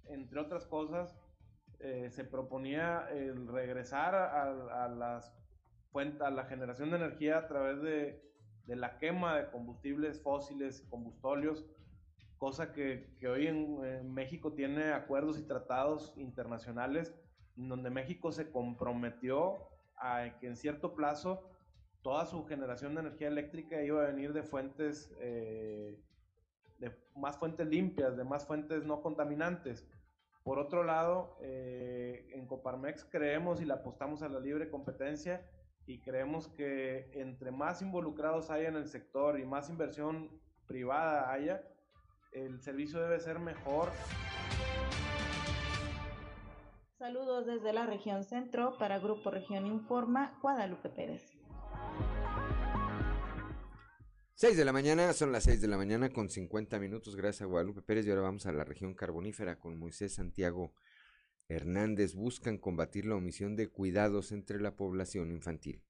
entre otras cosas, eh, se proponía el regresar a, las fuentes, a la generación de energía a través de, la quema de combustibles fósiles, combustóleos, cosa que, hoy en, México tiene acuerdos y tratados internacionales donde México se comprometió a que en cierto plazo toda su generación de energía eléctrica iba a venir de fuentes, eh, de más fuentes limpias, de más fuentes no contaminantes. Por otro lado, eh, en Coparmex creemos y le apostamos a la libre competencia y creemos que entre más involucrados haya en el sector y más inversión privada haya, el servicio debe ser mejor. Saludos desde la región centro para Grupo Región Informa, Guadalupe Pérez. 6 de la mañana, son las 6 de la mañana con 50 minutos, gracias a Guadalupe Pérez. Y ahora vamos a la región carbonífera con Moisés Santiago Hernández. Buscan combatir la omisión de cuidados entre la población infantil.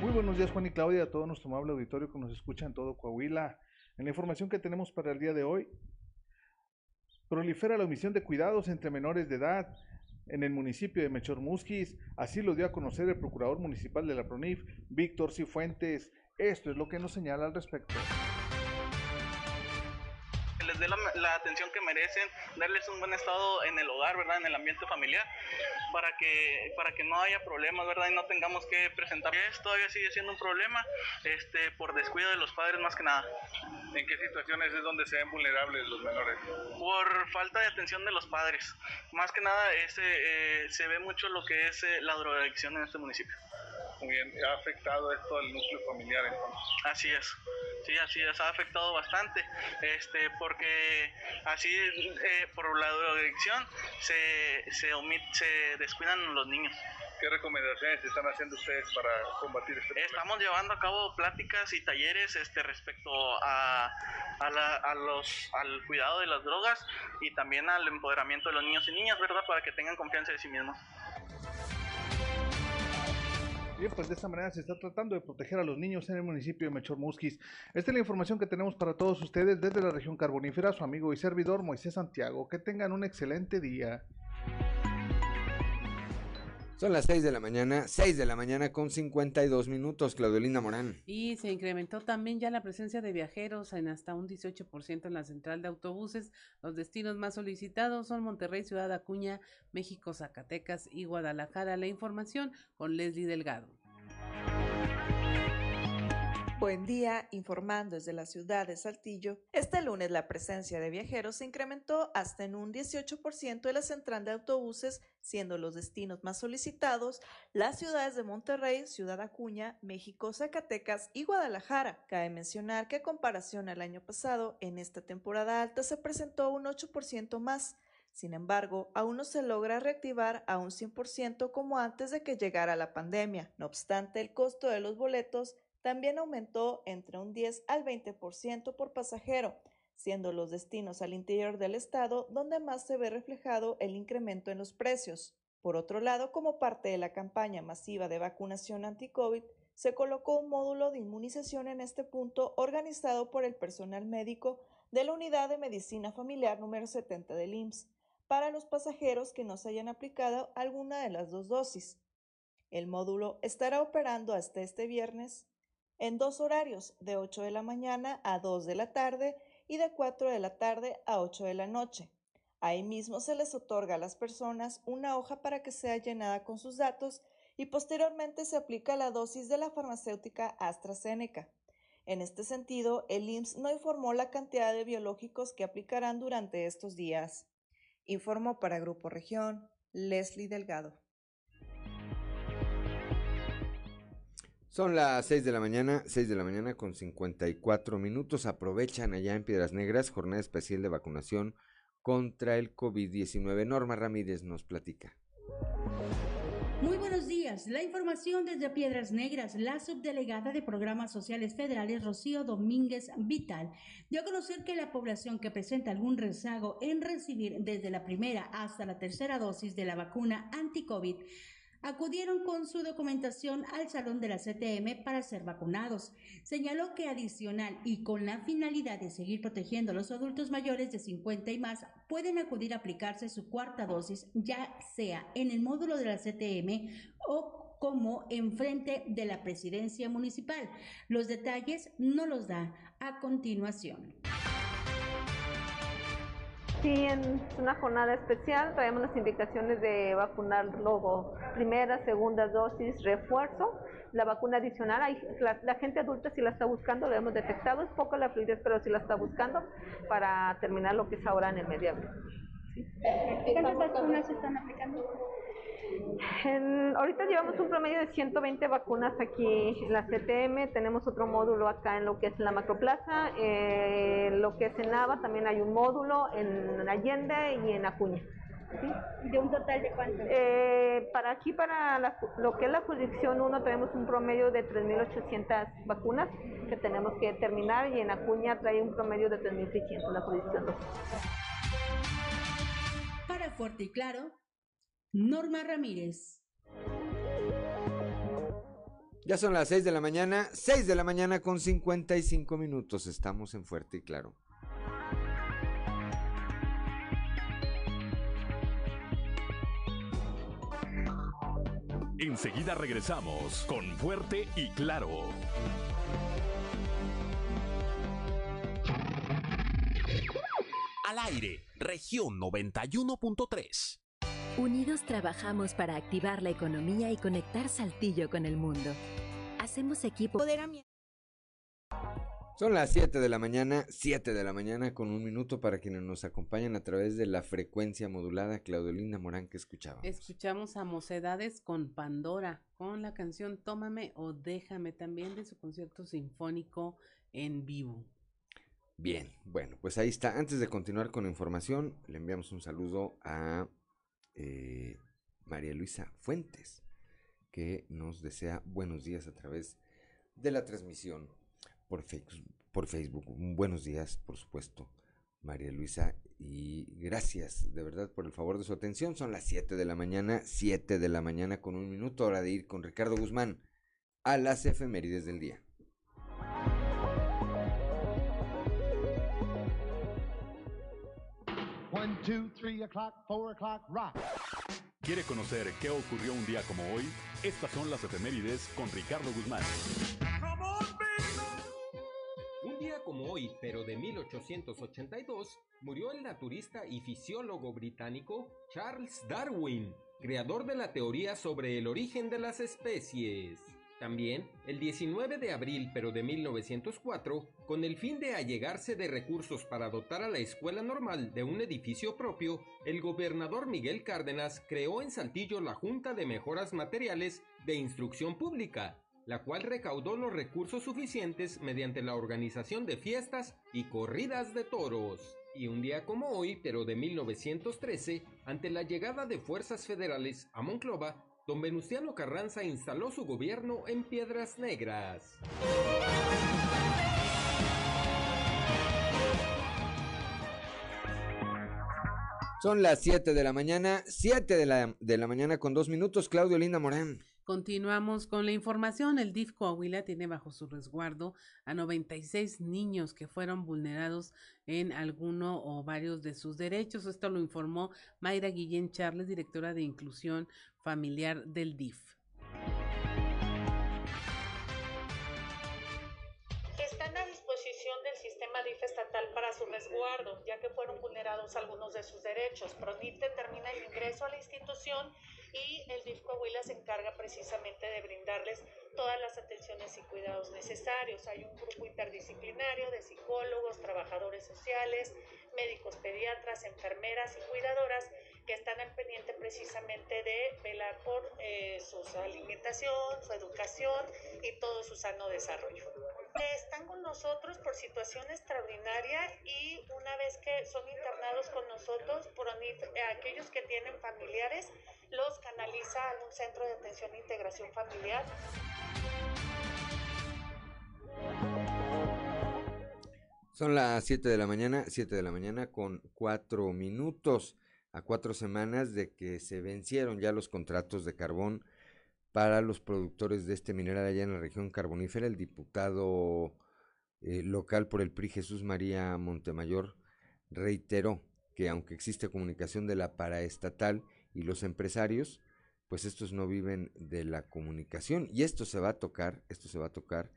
Muy buenos días Juan y Claudia, a todo nuestro amable auditorio que nos escucha en todo Coahuila. En la información que tenemos para el día de hoy, prolifera la omisión de cuidados entre menores de edad en el municipio de Mechor Musquis. Así lo dio a conocer el procurador municipal de la PRONIF, Víctor Cifuentes. Esto es lo que nos señala al respecto. Les dé la, la atención que merecen, darles un buen estado en el hogar, ¿verdad? En el ambiente familiar, para que, para que no haya problemas, ¿verdad? Y no tengamos que presentar. Esto todavía sigue siendo un problema este, por descuido de los padres más que nada. ¿En qué situaciones es donde se ven vulnerables los menores? Por falta de atención de los padres. Más que nada ese, eh, se ve mucho lo que es eh, la drogadicción en este municipio. Muy bien, ¿ha afectado esto al núcleo familiar entonces? Así es, sí, así es, ha afectado bastante, este, porque así eh, por la drogadicción se, se, omit, se descuidan los niños. ¿Qué recomendaciones están haciendo ustedes para combatir este problema? Estamos llevando a cabo pláticas y talleres este, respecto a, a, la, a los, al cuidado de las drogas y también al empoderamiento de los niños y niñas, ¿verdad? Para que tengan confianza de sí mismos. Bien, pues de esta manera se está tratando de proteger a los niños en el municipio de Mechor Musquis. Esta es la información que tenemos para todos ustedes desde la región carbonífera, su amigo y servidor Moisés Santiago. Que tengan un excelente día. Son las 6 de la mañana, 6 de la mañana con 52 minutos, Claudelina Morán. Y se incrementó también ya la presencia de viajeros en hasta un 18% en la central de autobuses. Los destinos más solicitados son Monterrey, Ciudad Acuña, México, Zacatecas y Guadalajara. La información con Leslie Delgado. Buen día, informando desde la ciudad de Saltillo. Este lunes la presencia de viajeros se incrementó hasta en un 18% en la central de autobuses, siendo los destinos más solicitados las ciudades de Monterrey, Ciudad Acuña, México, Zacatecas y Guadalajara. Cabe mencionar que a comparación al año pasado, en esta temporada alta se presentó un 8% más. Sin embargo, aún no se logra reactivar a un 100% como antes de que llegara la pandemia. No obstante, el costo de los boletos también aumentó entre un 10 al 20% por pasajero, siendo los destinos al interior del estado donde más se ve reflejado el incremento en los precios. Por otro lado, como parte de la campaña masiva de vacunación anti-COVID, se colocó un módulo de inmunización en este punto organizado por el personal médico de la Unidad de Medicina Familiar número 70 del IMSS para los pasajeros que no se hayan aplicado alguna de las dos dosis. El módulo estará operando hasta este viernes en dos horarios, de 8 de la mañana a 2 de la tarde y de 4 de la tarde a 8 de la noche. Ahí mismo se les otorga a las personas una hoja para que sea llenada con sus datos y posteriormente se aplica la dosis de la farmacéutica AstraZeneca. En este sentido, el IMSS no informó la cantidad de biológicos que aplicarán durante estos días. Informó para Grupo Región Leslie Delgado. Son las 6 de la mañana, 6 de la mañana con 54 minutos. Aprovechan allá en Piedras Negras jornada especial de vacunación contra el COVID-19. Norma Ramírez nos platica. Muy buenos días. La información desde Piedras Negras. La subdelegada de Programas Sociales Federales, Rocío Domínguez Vital, dio a conocer que la población que presenta algún rezago en recibir desde la primera hasta la tercera dosis de la vacuna anti-COVID acudieron con su documentación al salón de la CTM para ser vacunados. Señaló que adicional y con la finalidad de seguir protegiendo a los adultos mayores de 50 y más, pueden acudir a aplicarse su cuarta dosis, ya sea en el módulo de la CTM o como enfrente de la presidencia municipal. Los detalles no los da a continuación. Sí, en una jornada especial traemos las indicaciones de vacunar luego primera, segunda dosis, refuerzo. La vacuna adicional, hay, la, gente adulta si la está buscando, lo hemos detectado, es poco la fluidez, pero si la está buscando para terminar lo que es ahora en el. ¿Sí? ¿Cuántas vacunas se están aplicando? En, ahorita llevamos un promedio de 120 vacunas aquí en la CTM, tenemos otro módulo acá en lo que es la Macroplaza, eh, lo que es en Nava también hay un módulo en Allende y en Acuña. ¿Sí? ¿De un total de cuánto? Eh, para aquí, para la, lo que es la jurisdicción 1, tenemos un promedio de 3.800 vacunas que tenemos que terminar y en Acuña trae un promedio de 3.600 la jurisdicción 2. Para Fuerte y Claro, Norma Ramírez. Ya son las 6 de la mañana, 6 de la mañana con 55 minutos. Estamos en Fuerte y Claro. Enseguida regresamos con Fuerte y Claro. Al aire, región 91.3. Unidos trabajamos para activar la economía y conectar Saltillo con el mundo. Hacemos equipo. Son las 7 de la mañana, 7 de la mañana con un minuto para quienes nos acompañan a través de la frecuencia modulada. Claudelina Morán, que escuchamos. Escuchamos a Mocedades con Pandora, con la canción Tómame o Déjame, también de su concierto sinfónico en vivo. Bien, bueno, pues ahí está. Antes de continuar con la información, le enviamos un saludo a eh, María Luisa Fuentes, que nos desea buenos días a través de la transmisión por, por Facebook. Buenos días, por supuesto, María Luisa, y gracias de verdad por el favor de su atención. Son las 7 de la mañana, 7 de la mañana con un minuto, hora de ir con Ricardo Guzmán a las efemérides del día. ¿Quiere conocer qué ocurrió un día como hoy? Estas son las efemérides con Ricardo Guzmán. Un día como hoy, pero de 1882, murió el naturista y fisiólogo británico Charles Darwin, creador de la teoría sobre el origen de las especies. También, el 19 de abril pero de 1904, con el fin de allegarse de recursos para dotar a la escuela normal de un edificio propio, el gobernador Miguel Cárdenas creó en Saltillo la Junta de Mejoras Materiales de Instrucción Pública, la cual recaudó los recursos suficientes mediante la organización de fiestas y corridas de toros. Y un día como hoy, pero de 1913, ante la llegada de fuerzas federales a Monclova, don Venustiano Carranza instaló su gobierno en Piedras Negras. Son las 7 de la mañana, 7 de la, de la mañana con dos minutos, Claudio Linda Morán. Continuamos con la información. El DIF Coahuila tiene bajo su resguardo a 96 niños que fueron vulnerados en alguno o varios de sus derechos. Esto lo informó Mayra Guillén Charles, directora de Inclusión Familiar del DIF. Están a disposición del sistema DIF estatal para su resguardo, ya que fueron vulnerados algunos de sus derechos. PRONIT determina el ingreso a la institución y el DIF Coahuila se encarga precisamente de brindarles todas las atenciones y cuidados necesarios. Hay un grupo interdisciplinario de psicólogos, trabajadores sociales, médicos pediatras, enfermeras y cuidadoras que están al pendiente precisamente de velar por eh, su alimentación, su educación y todo su sano desarrollo. Están con nosotros por situación extraordinaria y una vez que son internados con nosotros, por aquellos que tienen familiares, los canaliza a un centro de atención e integración familiar. Son las 7 de la mañana, 7 de la mañana con 4 minutos a cuatro semanas de que se vencieron ya los contratos de carbón para los productores de este mineral allá en la región carbonífera. El diputado eh, local por el PRI, Jesús María Montemayor, reiteró que aunque existe comunicación de la paraestatal y los empresarios, pues estos no viven de la comunicación y esto se va a tocar, esto se va a tocar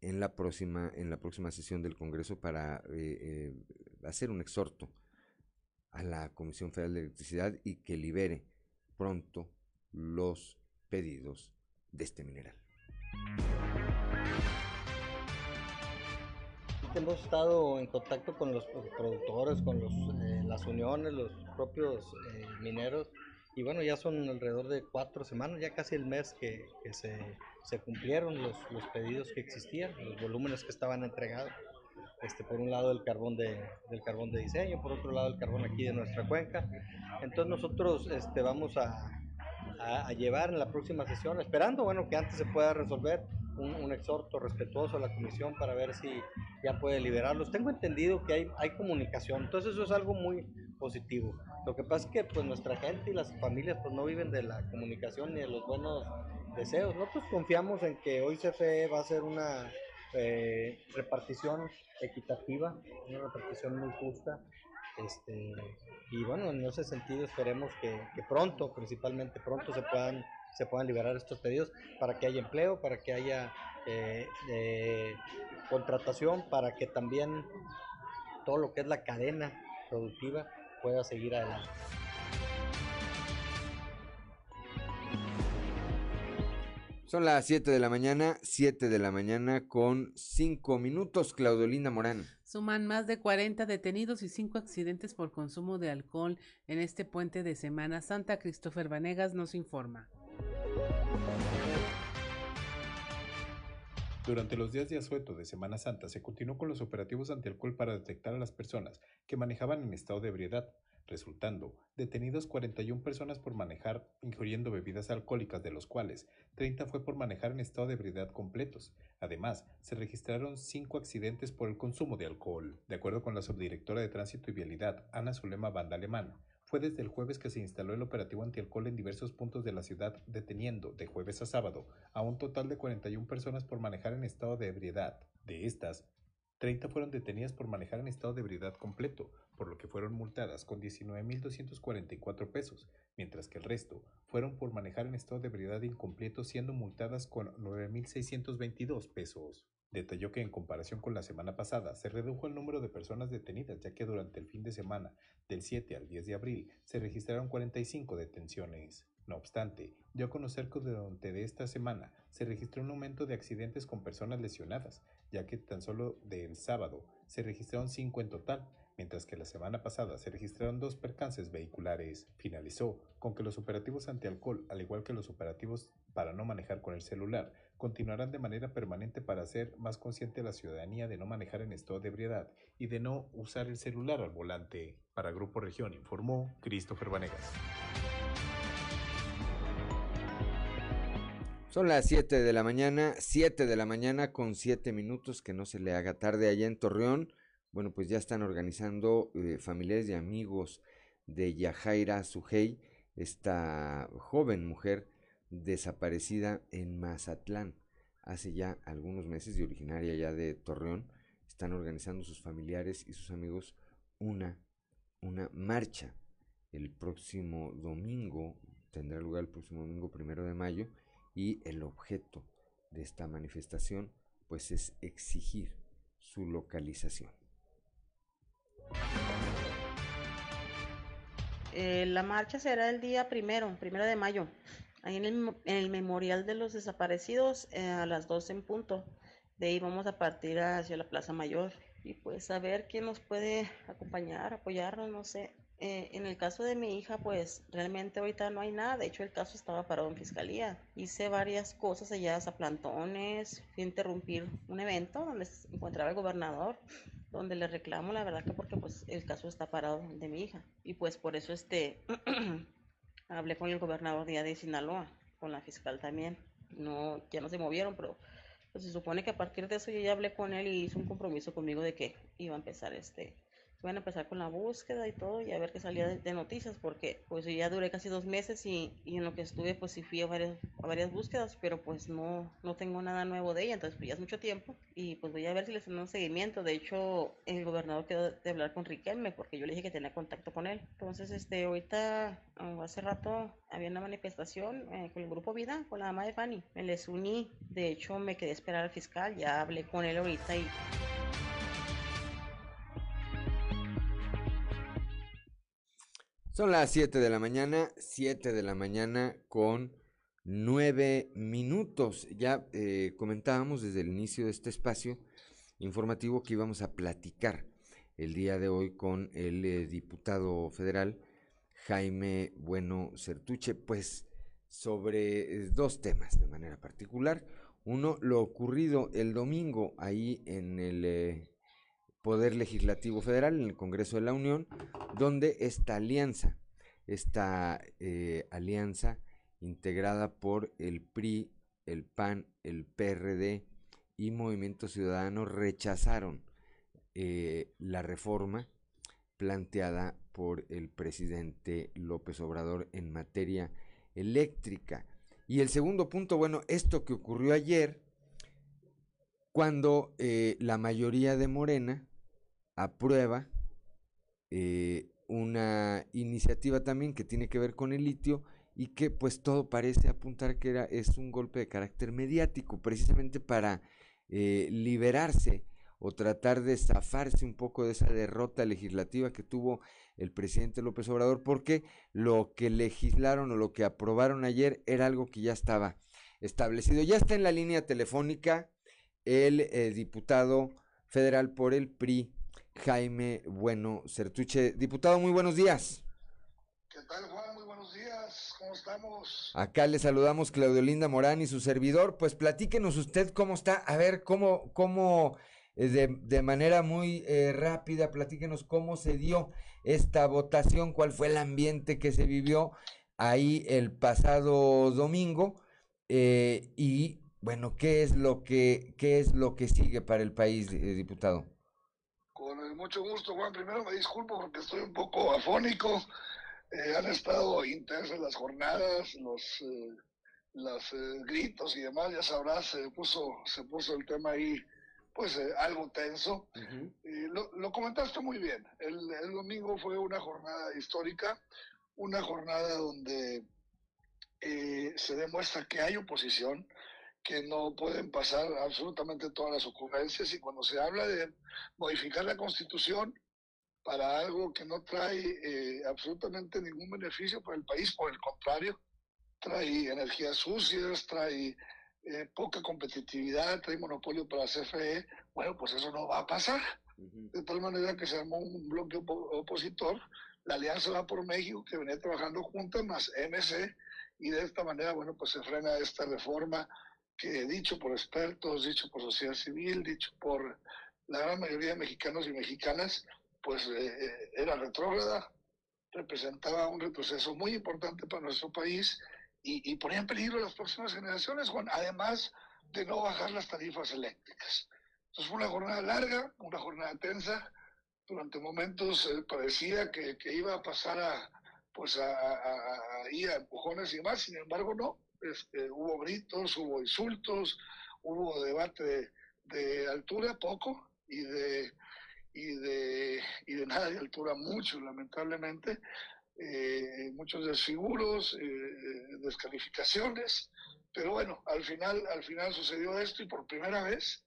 en la próxima, en la próxima sesión del Congreso para eh, eh, hacer un exhorto a la Comisión Federal de Electricidad y que libere pronto los pedidos de este mineral. Hemos estado en contacto con los productores, con los, eh, las uniones, los propios eh, mineros, y bueno, ya son alrededor de cuatro semanas, ya casi el mes que, se, se, cumplieron los, los pedidos que existían, los volúmenes que estaban entregados. Este, por un lado el carbón de, del carbón de diseño, por otro lado el carbón aquí de nuestra cuenca. Entonces nosotros este, vamos a, a, llevar en la próxima sesión, esperando bueno, que antes se pueda resolver un, un, exhorto respetuoso a la comisión para ver si ya puede liberarlos. Tengo entendido que hay, hay comunicación, entonces eso es algo muy positivo. Lo que pasa es que pues nuestra gente y las familias pues no viven de la comunicación ni de los buenos deseos. Nosotros confiamos en que hoy CFE va a ser una eh, repartición equitativa, una repartición muy justa. Este, y bueno, en ese sentido esperemos que, pronto, principalmente pronto, se puedan, se puedan liberar estos pedidos para que haya empleo, para que haya eh, contratación, para que también todo lo que es la cadena productiva pueda seguir adelante. Son las 7 de la mañana, 7 de la mañana con 5 minutos, Claudelina Morán. Suman más de 40 detenidos y 5 accidentes por consumo de alcohol en este puente de Semana Santa. Christopher Vanegas nos informa. Durante los días de asueto de Semana Santa se continuó con los operativos antialcohol para detectar a las personas que manejaban en estado de ebriedad, resultando detenidos 41 personas por manejar ingiriendo bebidas alcohólicas, de los cuales 30 fue por manejar en estado de ebriedad completos. Además, se registraron 5 accidentes por el consumo de alcohol. De acuerdo con la subdirectora de Tránsito y Vialidad, Ana Zulema Banda Alemán, fue desde el jueves que se instaló el operativo antialcohol en diversos puntos de la ciudad, deteniendo de jueves a sábado a un total de 41 personas por manejar en estado de ebriedad. De estas, 30 fueron detenidas por manejar en estado de ebriedad completo, por lo que fueron multadas con 19.244 pesos, mientras que el resto fueron por manejar en estado de ebriedad incompleto siendo multadas con 9.622 pesos. Detalló que en comparación con la semana pasada se redujo el número de personas detenidas ya que durante el fin de semana del 7 al 10 de abril se registraron 45 detenciones. No obstante, dio a conocer que durante esta semana se registró un aumento de accidentes con personas lesionadas, ya que tan solo del sábado se registraron 5 en total, mientras que la semana pasada se registraron dos percances vehiculares. Finalizó con que los operativos antialcohol, al igual que los operativos para no manejar con el celular, continuarán de manera permanente para hacer más consciente a la ciudadanía de no manejar en estado de ebriedad y de no usar el celular al volante. Para Grupo Región informó Christopher Vanegas. Son las 7 de la mañana, 7 de la mañana con 7 minutos, que no se le haga tarde allá en Torreón. Bueno, pues ya están organizando eh, familiares y amigos de Yajaira Sujei, esta joven mujer desaparecida en Mazatlán hace ya algunos meses y originaria ya de Torreón. Están organizando sus familiares y sus amigos una, una marcha el próximo domingo, tendrá lugar el próximo domingo primero de mayo y el objeto de esta manifestación pues es exigir su localización. Eh, la marcha será el día primero, primero de mayo, ahí en el, Memorial de los Desaparecidos eh, a las 12 en punto. De ahí vamos a partir hacia la Plaza Mayor y pues a ver quién nos puede acompañar, apoyarnos, no sé. Eh, en el caso de mi hija, pues realmente ahorita no hay nada. De hecho, el caso estaba parado en fiscalía. Hice varias cosas allá, a plantones, fui a interrumpir un evento donde se encontraba el gobernador, donde le reclamo, la verdad que porque pues el caso está parado de mi hija. Y pues por eso este [CLEARS THROAT] hablé con el gobernador de, de Sinaloa, con la fiscal también. No, ya no se movieron, pero pues, se supone que a partir de eso yo ya hablé con él y hizo un compromiso conmigo de que iba a empezar este van a empezar con la búsqueda y todo y a ver qué salía de, noticias porque pues ya duré casi dos meses y, y, en lo que estuve pues sí fui a varias, a varias búsquedas pero pues no, no tengo nada nuevo de ella entonces pues ya es mucho tiempo y pues voy a ver si les dan un seguimiento. De hecho el gobernador quedó de hablar con Riquelme porque yo le dije que tenía contacto con él. Entonces este ahorita ah, hace rato había una manifestación eh, con el grupo Vida con la dama de Fanny. Me les uní de hecho me quedé a esperar al fiscal ya hablé con él ahorita y Son las 7 de la mañana, 7 de la mañana con 9 minutos. Ya eh, comentábamos desde el inicio de este espacio informativo que íbamos a platicar el día de hoy con el eh, diputado federal Jaime Bueno Certuche, pues sobre eh, dos temas de manera particular. Uno, lo ocurrido el domingo ahí en el Poder Legislativo Federal, en el Congreso de la Unión, donde esta alianza, esta eh, alianza integrada por el PRI, el PAN, el PRD y Movimiento Ciudadano rechazaron eh, la reforma planteada por el presidente López Obrador en materia eléctrica. Y el segundo punto, bueno, esto que ocurrió ayer, cuando eh, la mayoría de Morena aprueba eh, una iniciativa también que tiene que ver con el litio y que pues todo parece apuntar que era, es un golpe de carácter mediático, precisamente para eh, liberarse o tratar de zafarse un poco de esa derrota legislativa que tuvo el presidente López Obrador, porque lo que legislaron o lo que aprobaron ayer era algo que ya estaba establecido. Ya está en la línea telefónica el eh, diputado federal por el PRI, Jaime Bueno Certuche. Diputado, muy buenos días. ¿Qué tal, Juan? Muy buenos días. ¿Cómo estamos? Acá le saludamos Claudio Linda Morán y su servidor. Pues platíquenos usted cómo está. A ver, cómo, cómo eh, de, de, manera muy eh, rápida, platíquenos cómo se dio esta votación, cuál fue el ambiente que se vivió ahí el pasado domingo eh, y bueno, ¿qué es lo que qué es lo que sigue para el país, diputado? Con mucho gusto, Juan. Primero me disculpo porque estoy un poco afónico. han estado intensas las jornadas, los los gritos y demás, ya sabrás, se puso, se puso el tema ahí pues eh, algo tenso. lo, lo, comentaste muy bien. El, el, domingo fue una jornada histórica, una jornada donde eh, se demuestra que hay oposición, que no pueden pasar absolutamente todas las ocurrencias y cuando se habla de modificar la constitución para algo que no trae eh, absolutamente ningún beneficio para el país, por el contrario, trae energías sucias, trae eh, poca competitividad, trae monopolio para CFE, bueno, pues eso no va a pasar. De tal manera que se armó un bloque opositor, la Alianza Va por México, que venía trabajando juntas, más MC, y de esta manera, bueno, pues se frena esta reforma dicho por expertos, dicho por sociedad civil, dicho por la gran mayoría de mexicanos y mexicanas, pues eh, eh, era retrógrada, representaba un retroceso muy importante para nuestro país y, y ponía en peligro a las próximas generaciones, Juan, además de no bajar las tarifas eléctricas. Entonces fue una jornada larga, una jornada tensa. Durante momentos eh, parecía que, que, iba a pasar a, pues a, a, a, empujones y demás, sin embargo no. Este, hubo gritos, hubo insultos, hubo debate de, altura, poco, y de, y, de, y de [LAUGHS] nada de altura, mucho, lamentablemente eh, muchos desfiguros, eh, descalificaciones, pero bueno, al final, al final sucedió esto y por primera vez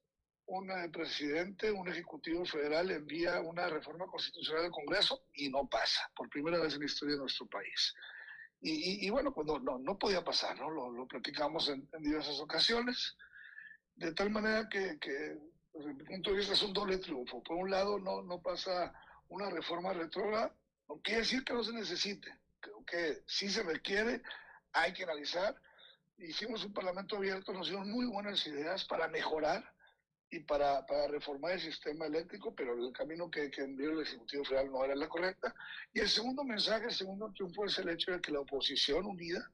un presidente, un ejecutivo federal envía una reforma constitucional al Congreso y no pasa, por primera vez en la historia de nuestro país. Y, bueno, pues no, no, podía pasar, ¿no? Lo, lo platicamos en, en, diversas ocasiones, de tal manera que, que desde mi punto de vista es un doble triunfo. Por un lado, no, no pasa una reforma retrógrada, no quiere decir que no se necesite, creo que sí se requiere, hay que analizar. Hicimos un parlamento abierto, nos dieron muy buenas ideas para mejorar y para, para reformar el sistema eléctrico, pero el camino que, que envió el Ejecutivo Federal no era la correcta. Y el segundo mensaje, el segundo triunfo es el hecho de que la oposición unida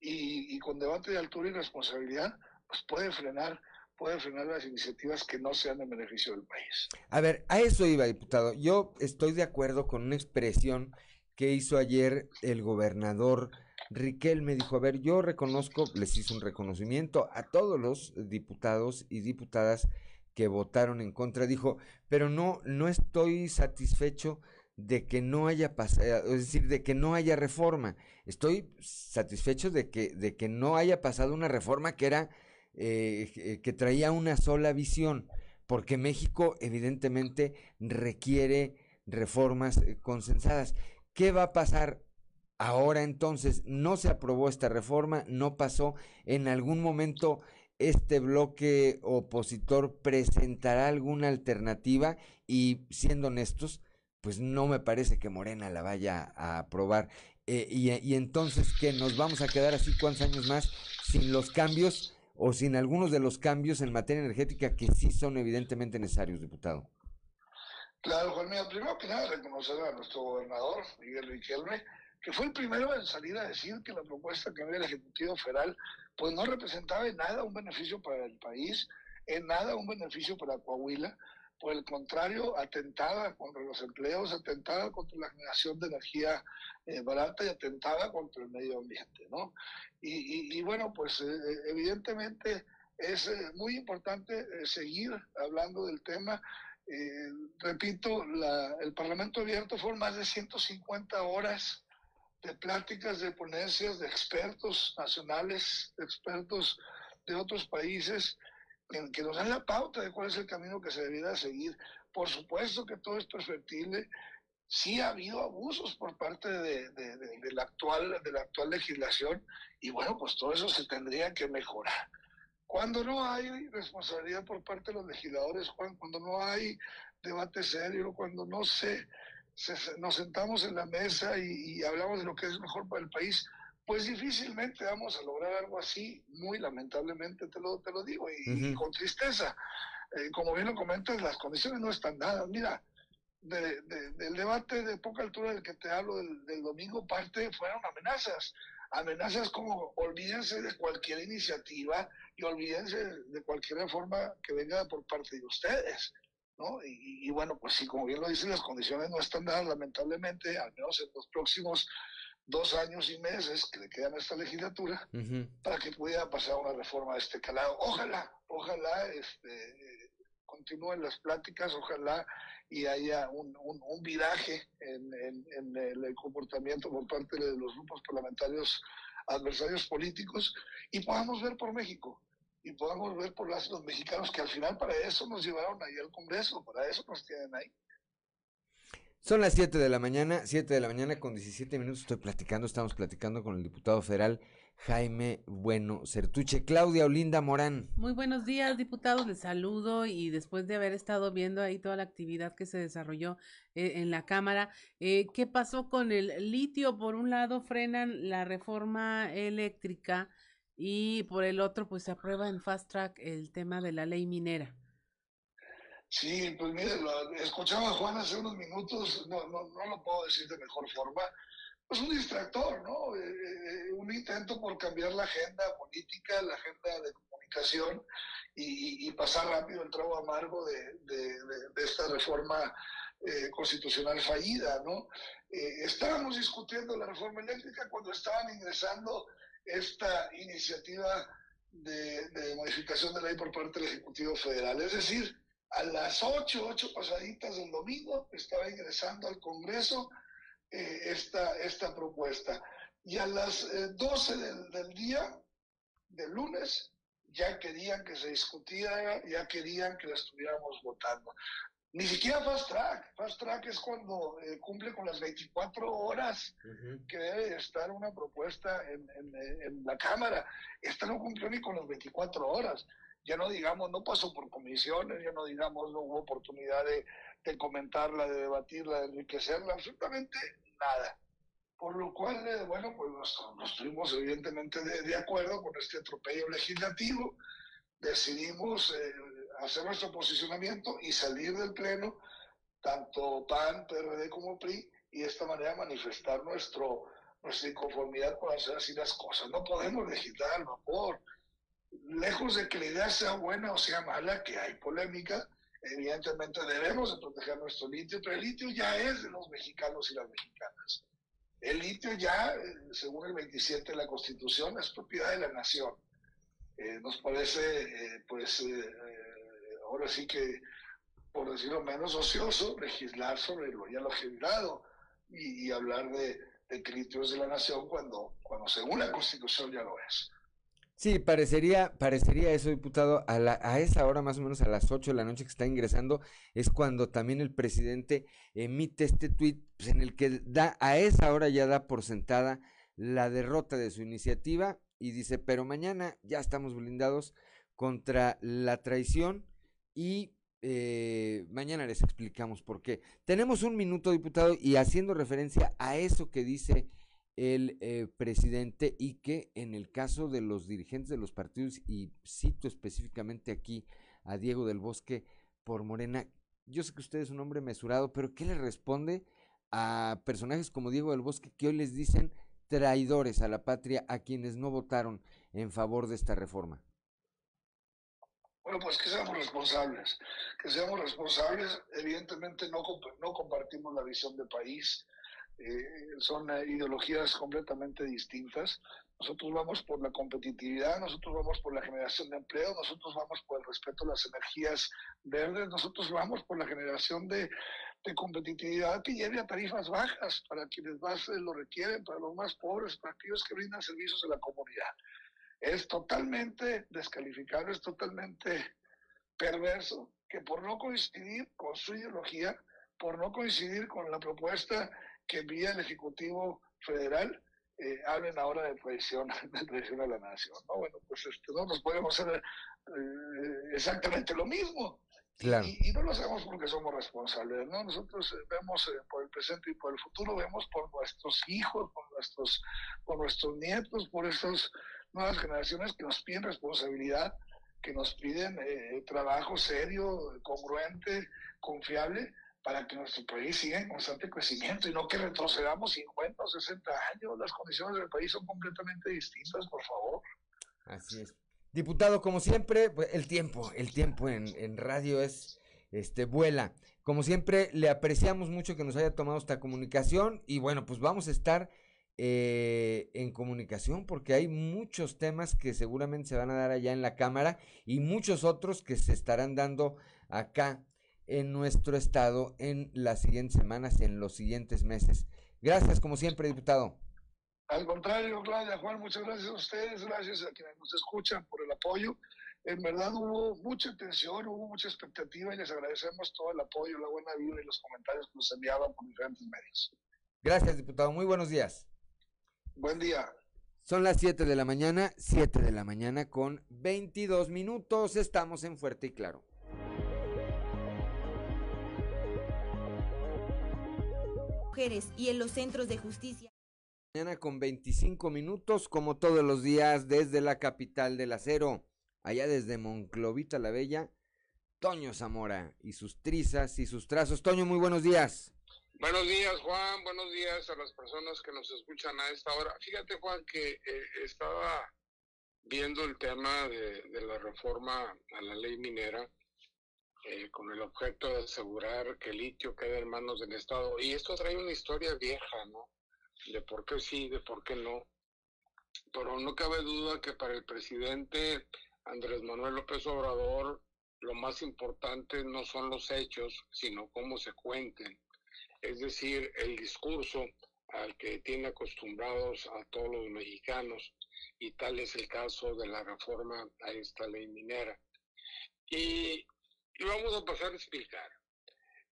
y, y con debate de altura y responsabilidad, pues puede frenar puede frenar las iniciativas que no sean en beneficio del país. A ver, a eso iba, diputado. Yo estoy de acuerdo con una expresión que hizo ayer el gobernador Riquelme. Dijo, a ver, yo reconozco, les hice un reconocimiento a todos los diputados y diputadas que votaron en contra. Dijo, pero no, no estoy satisfecho de que no haya pasado, es decir, de que no haya reforma. Estoy satisfecho de que, de que no haya pasado una reforma que era eh, eh, que traía una sola visión, porque México evidentemente requiere reformas eh, consensadas. ¿Qué va a pasar ahora entonces? No se aprobó esta reforma, no pasó. En algún momento este bloque opositor presentará alguna alternativa y siendo honestos, pues no me parece que Morena la vaya a aprobar. y, y, entonces, que ¿Nos vamos a quedar así cuántos años más sin los cambios? o sin algunos de los cambios en materia energética que sí son evidentemente necesarios, diputado? Claro, Juan Miguel, primero que nada reconocer a nuestro gobernador, Miguel Riquelme, que fue el primero en salir a decir que la propuesta que había el Ejecutivo Federal pues no representaba en nada un beneficio para el país, en nada un beneficio para Coahuila, por el contrario, atentaba contra los empleos, atentaba contra la generación de energía eh, barata y atentaba contra el medio ambiente, ¿no? Y, bueno, pues eh, eh, evidentemente es muy importante seguir hablando del tema. repito, el Parlamento abierto fueron más de 150 horas de pláticas, de ponencias, de expertos nacionales, de expertos de otros países, en que nos den la pauta de cuál es el camino que se debiera seguir. Por supuesto que todo es fertible. Sí ha habido abusos por parte de, de, de, la actual, de la actual legislación y bueno, pues todo eso se tendría que mejorar. Cuando no hay responsabilidad por parte de los legisladores, Juan, cuando no hay debate serio, cuando no se, se nos sentamos en la mesa y, y hablamos de lo que es mejor para el país, pues difícilmente vamos a lograr algo así, muy lamentablemente te lo, te lo digo, y, y con tristeza. Eh, como bien lo comentas, las condiciones no están dadas. Mira, de, de, del debate de poca altura del que te hablo del, del, domingo, parte fueron amenazas. Amenazas como olvídense de cualquier iniciativa y olvídense de cualquier reforma que venga por parte de ustedes. ¿No? Y, y, bueno, pues sí, como bien lo dicen, las condiciones no están dadas, lamentablemente, al menos en los próximos dos años y meses que le quedan a esta legislatura uh -huh. para que pudiera pasar una reforma de este calado. Ojalá, ojalá este, continúen las pláticas, ojalá y haya un, un, un viraje en, en, en, el comportamiento por parte de los grupos parlamentarios adversarios políticos y podamos ver por México y podamos ver por las, los mexicanos que al final para eso nos llevaron ahí al Congreso, para eso nos tienen ahí. Son las 7 de la mañana, 7 de la mañana con 17 minutos estoy platicando, estamos platicando con el diputado federal Jaime Bueno Certuche. Claudia Olinda Morán. Muy buenos días, diputados, les saludo y después de haber estado viendo ahí toda la actividad que se desarrolló eh, en la Cámara, eh, ¿qué pasó con el litio? Por un lado frenan la reforma eléctrica y por el otro pues se aprueba en fast track el tema de la ley minera. Sí, pues mire, lo, escuchaba a Juan hace unos minutos, no, no, no lo puedo decir de mejor forma, pues un distractor, ¿no? Eh, eh, un intento por cambiar la agenda política, la agenda de comunicación y, y pasar rápido el trago amargo de, de, de, de esta reforma eh, constitucional fallida, ¿no? Eh, estábamos discutiendo la reforma eléctrica cuando estaban ingresando esta iniciativa de, modificación de ley por parte del Ejecutivo Federal, es decir, a las 8, 8 pasaditas del domingo estaba ingresando al Congreso eh, esta, esta propuesta. Y a las eh, 12 del, del, día, del lunes, ya querían que se discutiera, ya querían que la estuviéramos votando. Ni siquiera fast track. Fast track es cuando eh, cumple con las 24 horas uh -huh. que debe estar una propuesta en, en, en, la Cámara. Esta no cumplió ni con las 24 horas. Ya no digamos, no pasó por comisiones, ya no digamos, no hubo oportunidad de, de comentarla, de debatirla, de enriquecerla, absolutamente nada. Por lo cual, eh, bueno, pues nos, nos tuvimos evidentemente de, de, acuerdo con este atropello legislativo. Decidimos eh, hacer nuestro posicionamiento y salir del Pleno, tanto PAN, PRD como PRI, y de esta manera manifestar nuestra inconformidad por hacer así las cosas. No podemos legislar al vapor. Lejos de que la idea sea buena o sea mala, que hay polémica, evidentemente debemos de proteger nuestro litio, pero el litio ya es de los mexicanos y las mexicanas. El litio ya, según el 27 de la Constitución, es propiedad de la nación. Eh, nos parece, eh, pues, eh, ahora sí que, por decirlo menos, ocioso legislar sobre lo ya lo generado y, y hablar de, de es de la nación cuando, cuando según la Constitución ya lo es. Sí, parecería, parecería eso, diputado, a, la, a esa hora más o menos a las 8 de la noche que está ingresando, es cuando también el presidente emite este tuit pues, en el que da, a esa hora ya da por sentada la derrota de su iniciativa y dice, pero mañana ya estamos blindados contra la traición y eh, mañana les explicamos por qué. Tenemos un minuto, diputado, y haciendo referencia a eso que dice el eh, presidente y que en el caso de los dirigentes de los partidos, y cito específicamente aquí a Diego del Bosque por Morena, yo sé que usted es un hombre mesurado, pero ¿qué le responde a personajes como Diego del Bosque que hoy les dicen traidores a la patria a quienes no votaron en favor de esta reforma? Bueno, pues que seamos responsables, que seamos responsables, evidentemente no, no compartimos la visión de país, eh, son eh, ideologías completamente distintas. Nosotros vamos por la competitividad, nosotros vamos por la generación de empleo, nosotros vamos por el respeto a las energías verdes, nosotros vamos por la generación de, de competitividad que lleve a tarifas bajas para quienes más eh, lo requieren, para los más pobres, para aquellos que brindan servicios a la comunidad. Es totalmente descalificable, es totalmente perverso que por no coincidir con su ideología, por no coincidir con la propuesta que envía el Ejecutivo Federal, eh, hablen ahora de traición, [LAUGHS] de traición a la nación. ¿no? Bueno, pues este, no nos podemos hacer eh, exactamente lo mismo. Claro. Y, y no lo hacemos porque somos responsables, ¿no? Nosotros eh, vemos eh, por el presente y por el futuro, vemos por nuestros hijos, por nuestros, por nuestros nietos, por estas nuevas generaciones que nos piden responsabilidad, que nos piden eh, trabajo serio, congruente, confiable, para que nuestro país siga en constante crecimiento y no que retrocedamos 50 o 60 años. Las condiciones del país son completamente distintas, por favor. Así es. Diputado, como siempre, pues, el tiempo, el tiempo en, en radio es, este, vuela. Como siempre, le apreciamos mucho que nos haya tomado esta comunicación y bueno, pues vamos a estar eh, en comunicación porque hay muchos temas que seguramente se van a dar allá en la Cámara y muchos otros que se estarán dando acá en nuestro estado en las siguientes semanas, en los siguientes meses. Gracias, como siempre, diputado. Al contrario, Claudia, Juan, muchas gracias a ustedes, gracias a quienes nos escuchan por el apoyo. En verdad hubo mucha tensión, hubo mucha expectativa y les agradecemos todo el apoyo, la buena vida y los comentarios que nos enviaban por diferentes medios. Gracias, diputado. Muy buenos días. Buen día. Son las 7 de la mañana, 7 de la mañana con 22 minutos. Estamos en Fuerte y Claro. Mujeres y en los centros de justicia. Mañana con 25 minutos, como todos los días, desde la capital del acero, allá desde Monclovita la Bella, Toño Zamora y sus trizas y sus trazos. Toño, muy buenos días. Buenos días, Juan. Buenos días a las personas que nos escuchan a esta hora. Fíjate, Juan, que eh, estaba viendo el tema de, la reforma a la ley minera eh, con el objeto de asegurar que el litio quede en manos del Estado. Y esto trae una historia vieja, ¿no? De por qué sí, de por qué no. Pero no cabe duda que para el presidente Andrés Manuel López Obrador lo más importante no son los hechos, sino cómo se cuenten es decir, el discurso al que tiene acostumbrados a todos los mexicanos, y tal es el caso de la reforma a esta ley minera. Y, y vamos a pasar a explicar.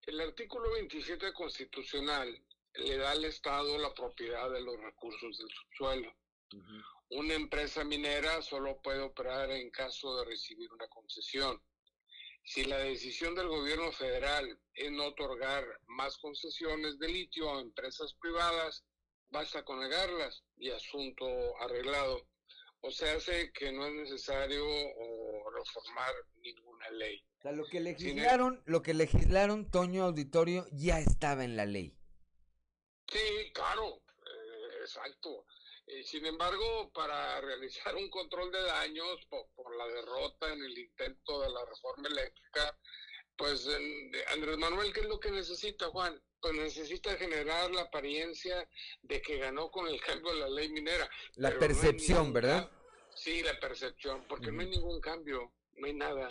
El artículo 27 constitucional le da al Estado la propiedad de los recursos del subsuelo. Uh -huh. Una empresa minera solo puede operar en caso de recibir una concesión. Si la decisión del gobierno federal es no otorgar más concesiones de litio a empresas privadas, basta con negarlas y asunto arreglado. O sea, hace que no es necesario reformar ninguna ley. O sea, lo que legislaron, lo que legislaron Toño Auditorio ya estaba en la ley. Sí, claro, eh, exacto. Eh, sin embargo, para realizar un control de daños por, por, la derrota en el intento de la reforma eléctrica, pues Andrés Manuel, ¿qué es lo que necesita, Juan? Pues necesita generar la apariencia de que ganó con el cambio de la ley minera. La percepción, no ¿verdad? Sí, la percepción, porque uh -huh. no hay ningún cambio, no hay nada.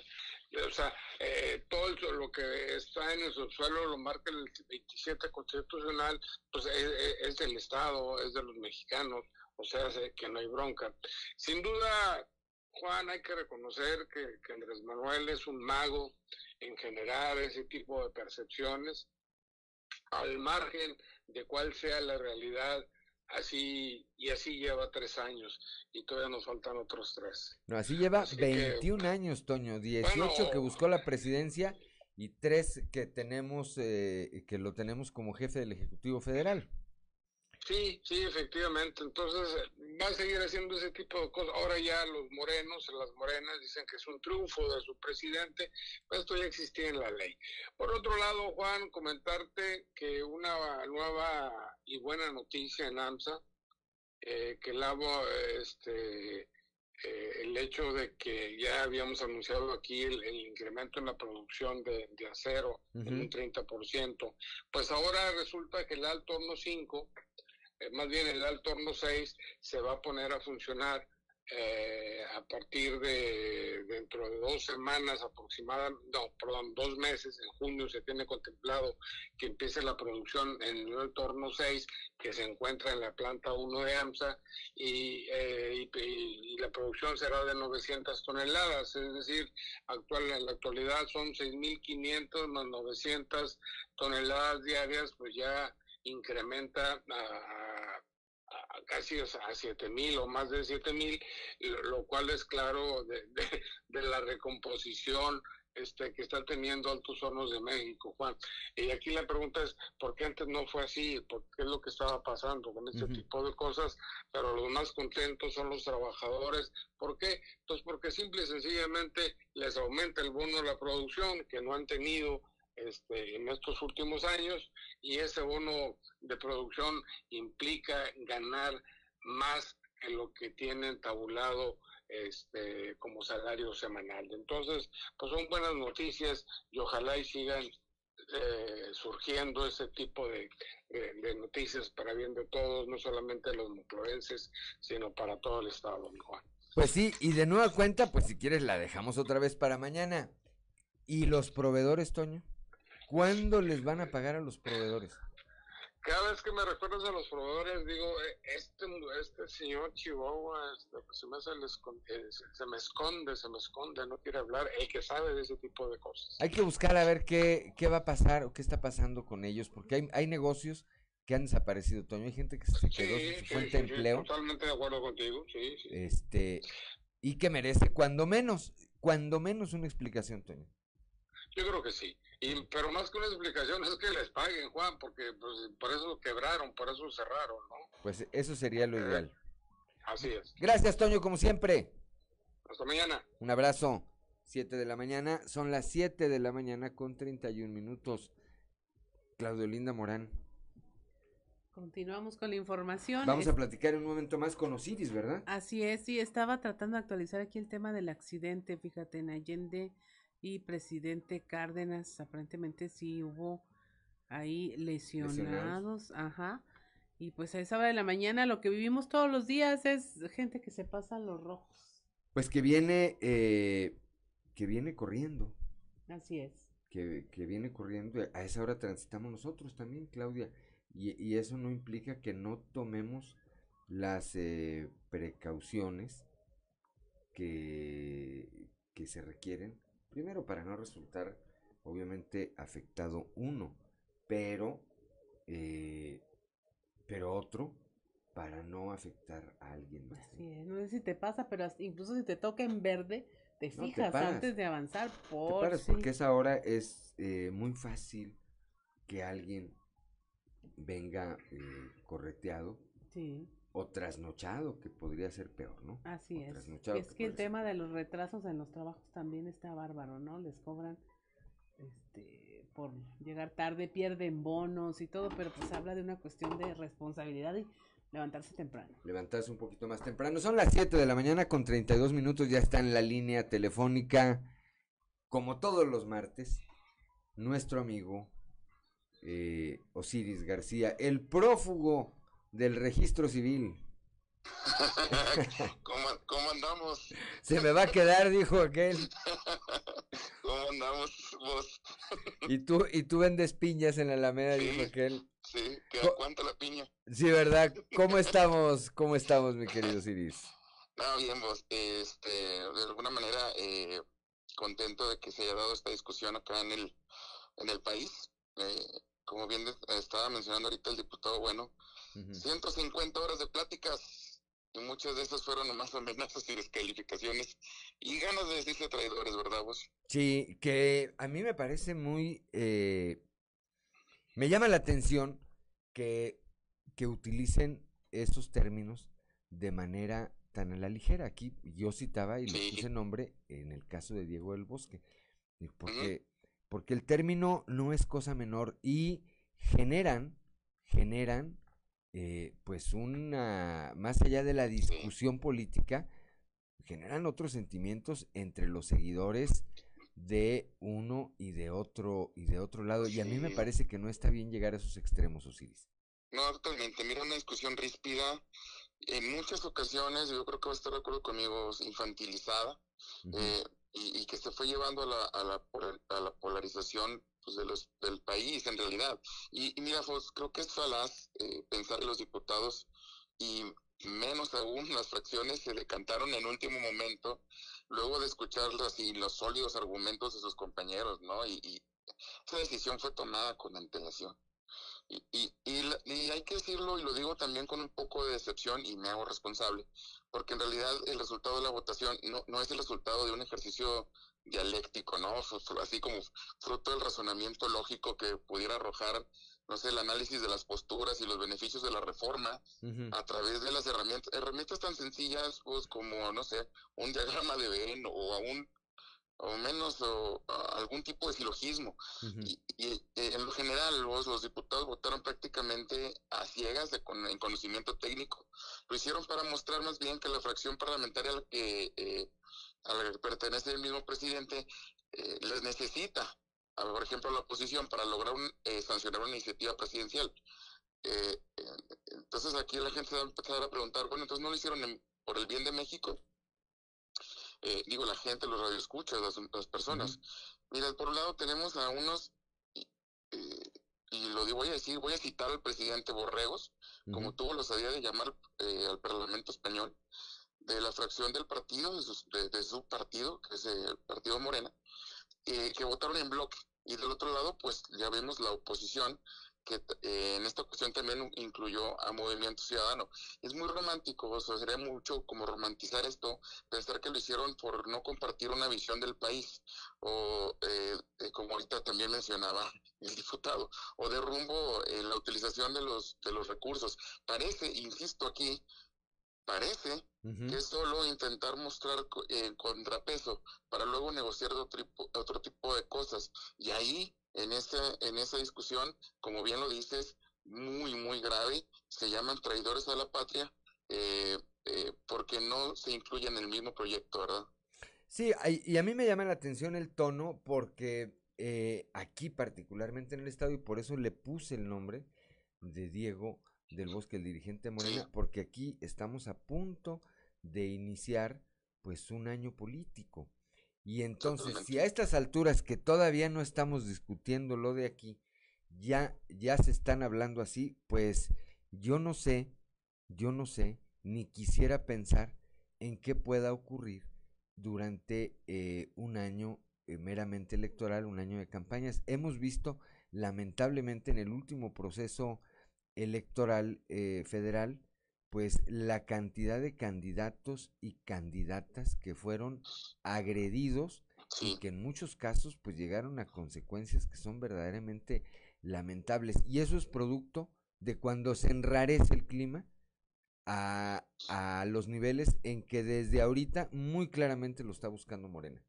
O sea, eh, todo lo que está en el subsuelo lo marca el 27 constitucional, pues es, es del Estado, es de los mexicanos o sea, que no hay bronca. Sin duda, Juan, hay que reconocer que, que, Andrés Manuel es un mago en generar ese tipo de percepciones, al margen de cuál sea la realidad, así y así lleva tres años y todavía nos faltan otros tres. No, así lleva así 21 que, años, Toño, 18 bueno, que buscó la presidencia y tres que tenemos, eh, que lo tenemos como jefe del Ejecutivo Federal. Sí, sí, efectivamente. Entonces va a seguir haciendo ese tipo de cosas. Ahora ya los morenos, las morenas dicen que es un triunfo de su presidente, pues esto ya existía en la ley. Por otro lado, Juan, comentarte que una nueva y buena noticia en AMSA, eh, que la, este, eh, el hecho de que ya habíamos anunciado aquí el, el incremento en la producción de, de acero uh -huh. en un 30%, pues ahora resulta que el alto horno 5 eh, más bien el alto horno 6 se va a poner a funcionar eh, a partir de dentro de dos semanas aproximadamente, no, perdón, dos meses, en junio se tiene contemplado que empiece la producción en el torno 6, que se encuentra en la planta 1 de AMSA, y, eh, y, la producción será de 900 toneladas, es decir, actual, en la actualidad son 6.500 más 900 toneladas diarias, pues ya incrementa a casi a siete mil o más de siete mil, lo cual es claro de, de, la recomposición este, que está teniendo Altos Hornos de México, Juan. Y aquí la pregunta es, ¿por qué antes no fue así? ¿Por qué es lo que estaba pasando con este tipo de cosas? Pero los más contentos son los trabajadores. ¿Por qué? Pues porque simple y sencillamente les aumenta el bono de la producción que no han tenido este, en estos últimos años y ese bono de producción implica ganar más en lo que tienen tabulado este, como salario semanal. Entonces, pues son buenas noticias y ojalá y sigan eh, surgiendo ese tipo de, noticias para bien de todos, no solamente los nuclearenses, sino para todo el Estado, Juan. Pues sí, y de nueva cuenta, pues si quieres la dejamos otra vez para mañana. ¿Y los proveedores, Toño? ¿Cuándo les van a pagar a los proveedores? Cada vez que me recuerdas a los proveedores, digo, eh, este, este señor Chihuahua este, pues, se, me eh, se, me esconde, se me esconde, no quiere hablar, el que sabe de ese tipo de cosas. Hay que buscar a ver qué, qué va a pasar o qué está pasando con ellos, porque hay, hay negocios que han desaparecido, Toño. Hay gente que se quedó sin su fuente de empleo. totalmente de acuerdo contigo, sí, sí. Este, y que merece cuando menos, cuando menos una explicación, Toño. Yo creo que sí. Y, pero más que una explicación es que les paguen, Juan, porque pues, por eso quebraron, por eso cerraron, ¿no? Pues eso sería lo eh, ideal. Así es. Gracias, Toño, como siempre. Hasta mañana. Un abrazo. Siete de la mañana, son las siete de la mañana con 31 minutos. Claudio Linda Morán. Continuamos con la información. Vamos a platicar en un momento más con Osiris, ¿verdad? Así es, sí, estaba tratando de actualizar aquí el tema del accidente, fíjate, en Allende y presidente Cárdenas, aparentemente sí hubo ahí lesionados, ajá. Y pues a esa hora de la mañana lo que vivimos todos los días es gente que se pasa los rojos. Pues que viene, eh, que viene corriendo. Así es. Que, que, viene corriendo. A esa hora transitamos nosotros también, Claudia. Y, y eso no implica que no tomemos las eh, precauciones que, que se requieren Primero para no resultar obviamente afectado uno, pero, eh, pero otro para no afectar a alguien más. no sé si te pasa, pero incluso si te toca en verde, te fijas antes de avanzar por te porque esa hora es eh, muy fácil que alguien venga eh, correteado sí o trasnochado, que podría ser peor, ¿no? Así es. Es que, el tema de los retrasos en los trabajos también está bárbaro, ¿no? Les cobran este por llegar tarde, pierden bonos y todo, pero pues habla de una cuestión de responsabilidad y levantarse temprano. Levantarse un poquito más temprano. Son las 7 de la mañana con 32 minutos, ya está en la línea telefónica, como todos los martes, nuestro amigo eh, Osiris García, el prófugo del registro civil. [LAUGHS] ¿Cómo, andamos? Se me va a quedar, dijo aquel. [LAUGHS] ¿Cómo andamos vos? y tú, y tú vendes piñas en la Alameda, dijo aquel. Sí, que aguanta la piña. Sí, ¿verdad? ¿Cómo estamos? ¿Cómo estamos, mi querido Ciris? No, bien, vos. Este, de alguna manera, eh, contento de que se haya dado esta discusión acá en el, en el país. Eh, como bien estaba mencionando ahorita el diputado Bueno, 150 horas de pláticas y muchas de esas fueron nomás amenazas y descalificaciones y ganas de decirse traidores, ¿verdad vos? Sí, que a mí me parece muy... Eh, me llama la atención que, que utilicen esos términos de manera tan a la ligera. Aquí yo citaba y le puse nombre en el caso de Diego del Bosque, porque, porque el término no es cosa menor y generan, generan eh, pues una, más allá de la discusión política, generan otros sentimientos entre los seguidores de uno y de otro y de otro lado y a mí me parece que no está bien llegar a esos extremos Osiris. No totalmente. Mira una discusión ríspida en muchas ocasiones, yo creo que va a estar de acuerdo conmigo, infantilizada eh, y, y, que se fue llevando a la, a la, a la polarización pues, de los, del país en realidad. Y, y mira, pues, creo que es falaz eh, pensar en los diputados y menos aún las fracciones se decantaron en último momento, luego de escuchar así los sólidos argumentos de sus compañeros, ¿no? Y, y esa decisión fue tomada con antelación. Y, y, y, hay que decirlo, y lo digo también con un poco de decepción, y me hago responsable, porque en realidad el resultado de la votación no, no es el resultado de un ejercicio dialéctico, ¿no? Así como fruto del razonamiento lógico que pudiera arrojar, no sé, el análisis de las posturas y los beneficios de la reforma a través de las herramientas, herramientas tan sencillas, pues como, no sé, un diagrama de Venn o un o menos o, algún tipo de silogismo. y, eh, en lo general los, los, diputados votaron prácticamente a ciegas de, con, en conocimiento técnico. Lo hicieron para mostrar más bien que la fracción parlamentaria que, eh, a la que pertenece el mismo presidente eh, les necesita, por ejemplo, la oposición para lograr un, sancionar una iniciativa presidencial. entonces aquí la gente se va a empezar a preguntar, bueno, entonces no lo hicieron por el bien de México eh, digo, la gente, los radioescuchas, las, las personas. Mira, por un lado tenemos a unos, eh, y lo voy a decir, voy a citar al presidente Borregos, como tuvo la osadía de llamar eh, al Parlamento Español, de la fracción del partido, de su, de, su partido, que es el Partido Morena, que votaron en bloque. Y del otro lado, pues ya vemos la oposición que eh, en esta ocasión también incluyó a Movimiento Ciudadano. Es muy romántico, sería mucho como romantizar esto, pensar que lo hicieron por no compartir una visión del país, o eh, eh, como ahorita también mencionaba el diputado, o de rumbo en la utilización de los, de los recursos. Parece, insisto aquí, parece que es solo intentar mostrar el contrapeso para luego negociar otro tipo, otro tipo de cosas. Y ahí en esa, en esa discusión, como bien lo dices, muy, muy grave, se llaman traidores a la patria eh, eh, porque no se incluyen en el mismo proyecto, ¿verdad? Sí, y a mí me llama la atención el tono porque eh, aquí particularmente en el estado y por eso le puse el nombre de Diego del Bosque, el dirigente Morena, porque aquí estamos a punto de iniciar pues un año político. Y entonces, si a estas alturas que todavía no estamos discutiendo lo de aquí, ya, ya se están hablando así, pues yo no sé, yo no sé, ni quisiera pensar en qué pueda ocurrir durante eh, un año eh, meramente electoral, un año de campañas. Hemos visto, lamentablemente, en el último proceso electoral eh, federal, pues la cantidad de candidatos y candidatas que fueron agredidos y que en muchos casos pues llegaron a consecuencias que son verdaderamente lamentables y eso es producto de cuando se enrarece el clima a, a los niveles en que desde ahorita muy claramente lo está buscando Morena.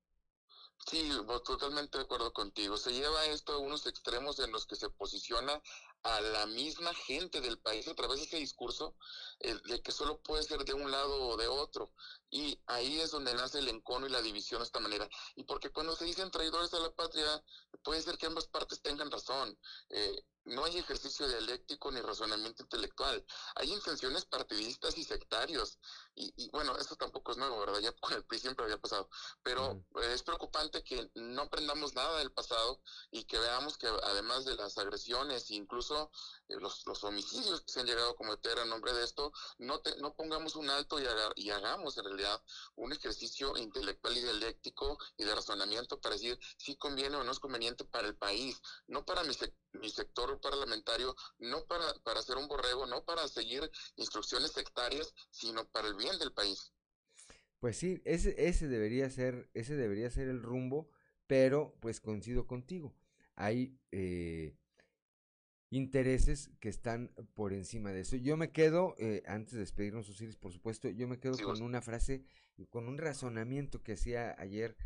Sí, totalmente de acuerdo contigo. Se lleva esto a unos extremos en los que se posiciona a la misma gente del país a través de ese discurso eh, de que solo puede ser de un lado o de otro. Y ahí es donde nace el encono y la división de esta manera. Y porque cuando se dicen traidores a la patria, puede ser que ambas partes tengan razón. Eh, no hay ejercicio dialéctico ni razonamiento intelectual. Hay intenciones partidistas y sectarios. Y, bueno, eso tampoco es nuevo, ¿verdad? Ya [LAUGHS] con el PRI siempre había pasado. Pero es preocupante que no aprendamos nada del pasado y que veamos que además de las agresiones, incluso eh, los, los, homicidios que se han llegado a cometer a nombre de esto, no, te, no pongamos un alto y, y hagamos en realidad un ejercicio intelectual y dialéctico y de razonamiento para decir si conviene o no es conveniente para el país, no para mi, mi sector parlamentario, no para, para hacer un borrego, no para seguir instrucciones sectarias, sino para el bien del país. Pues sí, ese, ese debería ser, ese debería ser el rumbo, pero pues coincido contigo. Hay eh, intereses que están por encima de eso. Yo me quedo, eh, antes de despedirnos, Osiris, por supuesto, yo me quedo con una frase, con un razonamiento que hacía ayer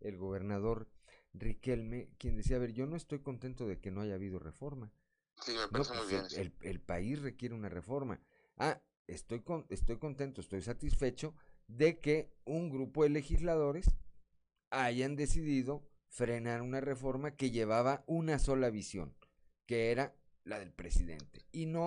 el gobernador Riquelme, quien decía, a ver, yo no estoy contento de que no haya habido reforma. Sí, me parece muy pues, bien. El, país requiere una reforma. Ah, estoy, con, estoy contento, estoy satisfecho de que un grupo de legisladores hayan decidido frenar una reforma que llevaba una sola visión, que era la del presidente. Y no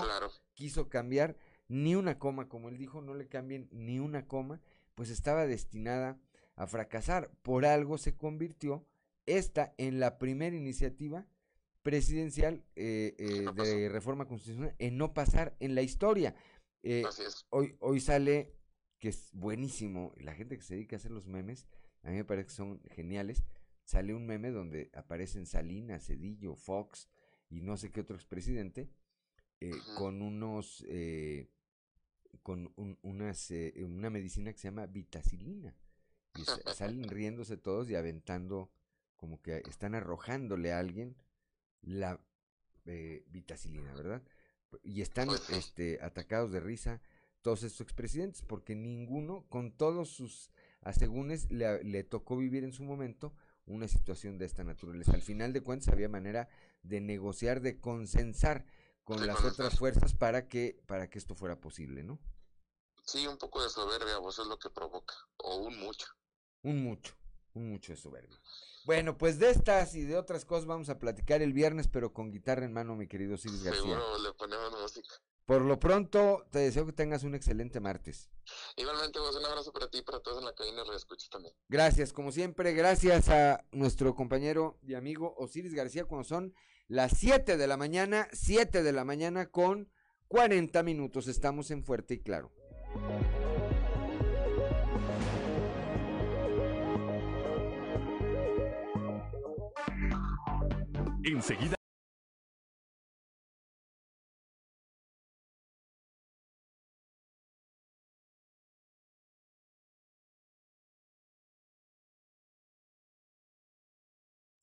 quiso cambiar ni una coma, como él dijo, no le cambien ni una coma, pues estaba destinada a fracasar. Por algo se convirtió esta en la primera iniciativa presidencial eh, eh, de reforma constitucional en no pasar en la historia. Eh, hoy, hoy sale, que es buenísimo, la gente que se dedica a hacer los memes, a mí me parece que son geniales, sale un meme donde aparecen Salinas, Cedillo, Fox y no sé qué otro expresidente, con unos, con unas, una medicina que se llama vitacilina. Y salen [LAUGHS] riéndose todos y aventando, como que están arrojándole a alguien la vitacilina, ¿verdad? y están este, atacados de risa todos estos expresidentes, porque ninguno, con todos sus asegúnes, le, le, tocó vivir en su momento una situación de esta naturaleza. Al final de cuentas había manera de negociar, de consensar con las otras fuerzas para que, para que esto fuera posible, ¿no? Sí, un poco de soberbia, vos es lo que provoca, o un mucho. Un mucho, un mucho de soberbia. Bueno, pues de estas y de otras cosas vamos a platicar el viernes, pero con guitarra en mano, mi querido Ciris García. Seguro le ponemos música. Por lo pronto, te deseo que tengas un excelente martes. Igualmente, vos, un abrazo para ti y para todos en la cabina y escuchas también. Gracias, como siempre, gracias a nuestro compañero y amigo Osiris García, cuando son las 7 de la mañana, 7 de la mañana con 40 minutos. Estamos en Fuerte y Claro. Enseguida.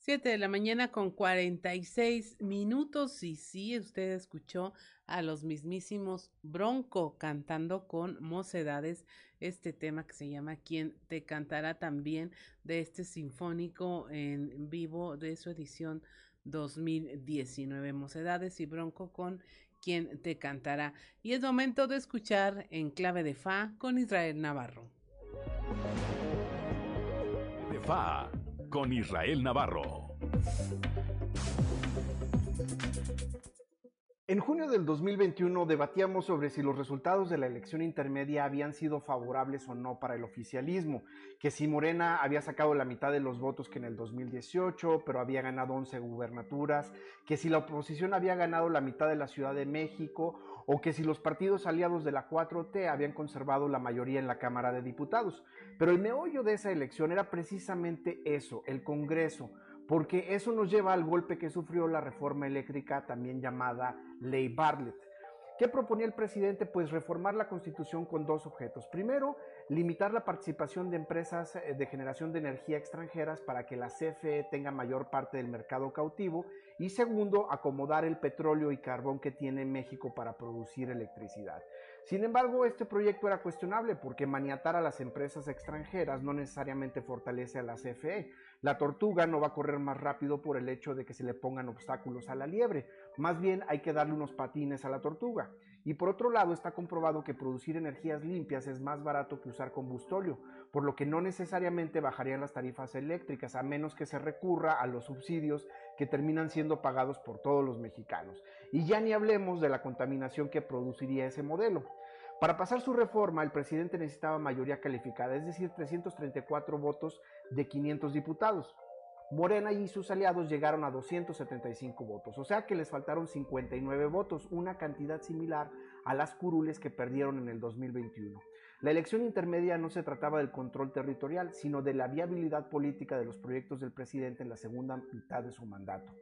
Siete de la mañana con cuarenta y seis minutos y sí, usted escuchó a los mismísimos Bronco cantando con mocedades este tema que se llama Quien te cantará también de este sinfónico en vivo de su edición 2019. Mocedades y Bronco con Quien te cantará. Y es momento de escuchar en clave de Fa con Israel Navarro. De Fa con Israel Navarro. En junio del 2021 debatíamos sobre si los resultados de la elección intermedia habían sido favorables o no para el oficialismo, que si Morena había sacado la mitad de los votos que en el 2018, pero había ganado 11 gubernaturas, que si la oposición había ganado la mitad de la Ciudad de México, o que si los partidos aliados de la 4T habían conservado la mayoría en la Cámara de Diputados. Pero el meollo de esa elección era precisamente eso, el Congreso, porque eso nos lleva al golpe que sufrió la reforma eléctrica, también llamada Ley Bartlett. ¿Qué proponía el presidente? Pues reformar la constitución con dos objetos. Primero, limitar la participación de empresas eh, de generación de energía extranjeras para que la CFE tenga mayor parte del mercado cautivo. Y segundo, acomodar el petróleo y carbón que tiene México para producir electricidad. Sin embargo, este proyecto era cuestionable porque maniatar a las empresas extranjeras no necesariamente fortalece a la CFE. La tortuga no va a correr más rápido por el hecho de que se le pongan obstáculos a la liebre, más bien hay que darle unos patines a la tortuga. Y por otro lado está comprobado que producir energías limpias es más barato que usar combustóleo, por lo que no necesariamente bajarían las tarifas eléctricas, a menos que se recurra a los subsidios que terminan siendo pagados por todos los mexicanos. Y ya ni hablemos de la contaminación que produciría ese modelo. Para pasar su reforma, el presidente necesitaba mayoría calificada, es decir, 334 votos de 500 diputados. Morena y sus aliados llegaron a 275 votos, o sea que les faltaron 59 votos, una cantidad similar a las curules que perdieron en el 2021. La elección intermedia no se trataba del control territorial, sino de la viabilidad política de los proyectos del presidente en la segunda mitad de su mandato.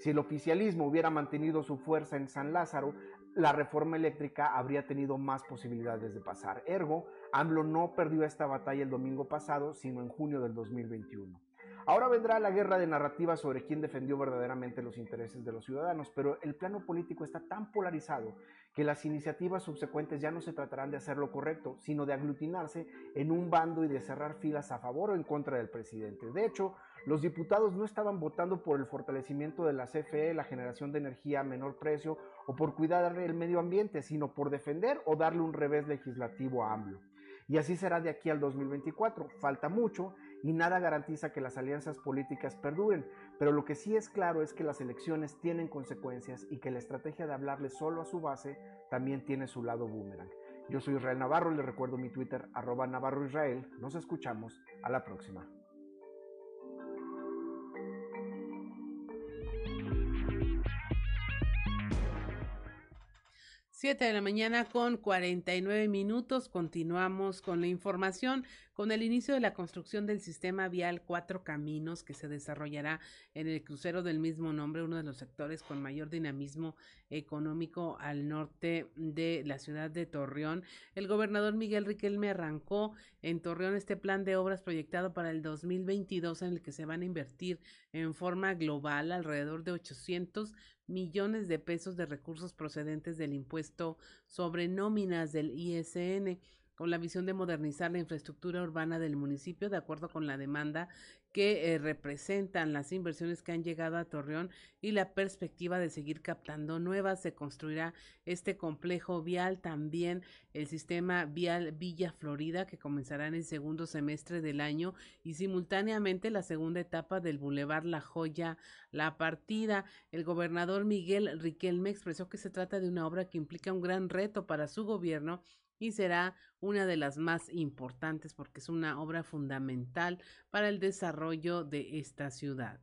Si el oficialismo hubiera mantenido su fuerza en San Lázaro, la reforma eléctrica habría tenido más posibilidades de pasar. Ergo, AMLO no perdió esta batalla el domingo pasado, sino en junio del 2021. Ahora vendrá la guerra de narrativas sobre quién defendió verdaderamente los intereses de los ciudadanos, pero el plano político está tan polarizado que las iniciativas subsecuentes ya no se tratarán de hacer lo correcto, sino de aglutinarse en un bando y de cerrar filas a favor o en contra del presidente. De hecho, los diputados no estaban votando por el fortalecimiento de la CFE, la generación de energía a menor precio o por cuidar el medio ambiente, sino por defender o darle un revés legislativo a AMLO. Y así será de aquí al 2024. Falta mucho y nada garantiza que las alianzas políticas perduren, pero lo que sí es claro es que las elecciones tienen consecuencias y que la estrategia de hablarle solo a su base también tiene su lado boomerang. Yo soy Israel Navarro, les recuerdo mi Twitter arroba Navarro Israel. Nos escuchamos a la próxima. 7 de la mañana con 49 minutos. Continuamos con la información. Con el inicio de la construcción del sistema vial Cuatro Caminos que se desarrollará en el crucero del mismo nombre, uno de los sectores con mayor dinamismo económico al norte de la ciudad de Torreón, el gobernador Miguel Riquelme arrancó en Torreón este plan de obras proyectado para el 2022 en el que se van a invertir en forma global alrededor de 800 millones de pesos de recursos procedentes del impuesto sobre nóminas del ISN con la visión de modernizar la infraestructura urbana del municipio de acuerdo con la demanda que eh, representan las inversiones que han llegado a Torreón y la perspectiva de seguir captando nuevas. Se construirá este complejo vial, también el sistema vial Villa Florida, que comenzará en el segundo semestre del año, y simultáneamente la segunda etapa del Boulevard La Joya, La Partida. El gobernador Miguel Riquelme expresó que se trata de una obra que implica un gran reto para su gobierno y será una de las más importantes porque es una obra fundamental para el desarrollo de esta ciudad.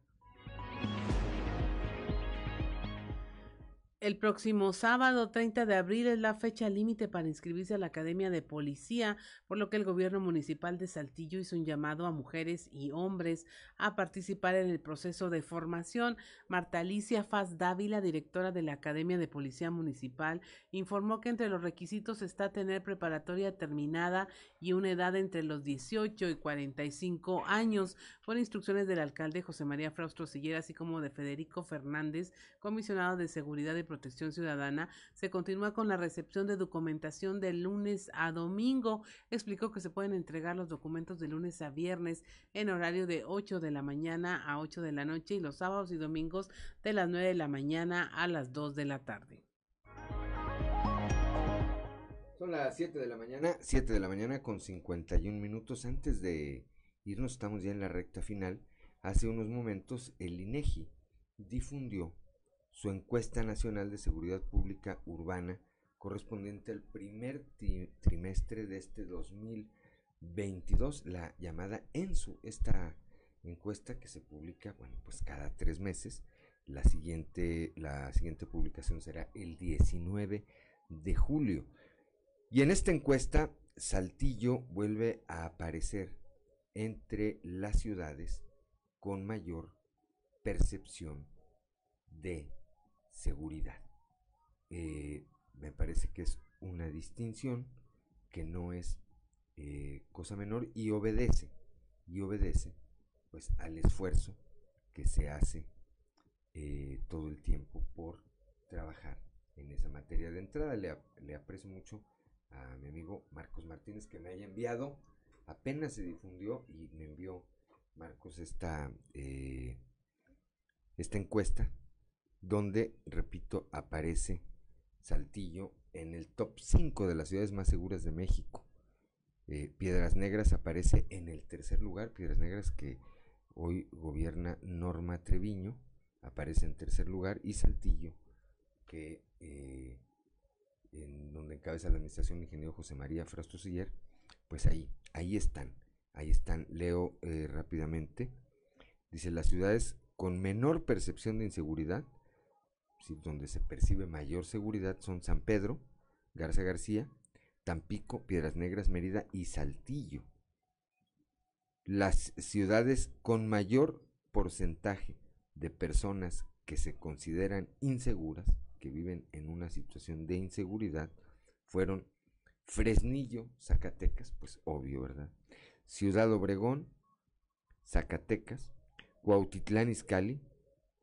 El próximo sábado 30 de abril es la fecha límite para inscribirse a la Academia de Policía, por lo que el gobierno municipal de Saltillo hizo un llamado a mujeres y hombres a participar en el proceso de formación. Marta Alicia Faz Dávila, directora de la Academia de Policía Municipal, informó que entre los requisitos está tener preparatoria terminada y una edad entre los 18 y 45 años, por instrucciones del alcalde José María Fraustro Sillera, así como de Federico Fernández, comisionado de Seguridad y Protección Ciudadana, se continúa con la recepción de documentación de lunes a domingo. Explicó que se pueden entregar los documentos de lunes a viernes en horario de 8 de la mañana a 8 de la noche y los sábados y domingos de las 9 de la mañana a las 2 de la tarde. Son las 7 de la mañana, 7 de la mañana con 51 minutos. Antes de irnos, estamos ya en la recta final. Hace unos momentos el INEGI difundió su encuesta nacional de seguridad pública urbana correspondiente al primer trimestre de este 2022, la llamada ENSU, esta encuesta que se publica, bueno, pues cada tres meses. La siguiente, la siguiente publicación será el 19 de julio. Y en esta encuesta, Saltillo vuelve a aparecer entre las ciudades con mayor percepción de seguridad. Eh, me parece que es una distinción que no es eh, cosa menor y obedece, y obedece pues al esfuerzo que se hace eh, todo el tiempo por trabajar en esa materia. De entrada le, le, aprecio mucho a mi amigo Marcos Martínez que me haya enviado, apenas se difundió y me envió Marcos esta, esta encuesta donde, repito, aparece Saltillo en el top 5 de las ciudades más seguras de México. Eh, Piedras Negras aparece en el tercer lugar, Piedras Negras que hoy gobierna Norma Treviño, aparece en tercer lugar, y Saltillo, que eh, en donde encabeza la administración ingeniero José María Frausto Siller, pues ahí, ahí están, ahí están, leo eh, rápidamente, dice las ciudades con menor percepción de inseguridad donde se percibe mayor seguridad son San Pedro, Garza García, Tampico, Piedras Negras, Mérida y Saltillo. Las ciudades con mayor porcentaje de personas que se consideran inseguras, que viven en una situación de inseguridad, fueron Fresnillo, Zacatecas, pues obvio, ¿verdad? Ciudad Obregón, Zacatecas, Cuautitlán Izcalli,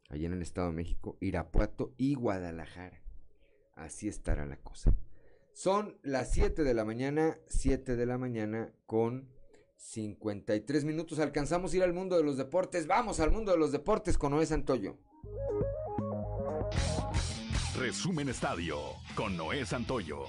allá en el Estado de México, Irapuato y Guadalajara. Así estará la cosa. Son las 7 de la mañana, 7 de la mañana con 53 minutos. Alcanzamos a ir al mundo de los deportes. Vamos al mundo de los deportes con Noé Santoyo. Resumen Estadio con Noé Santoyo.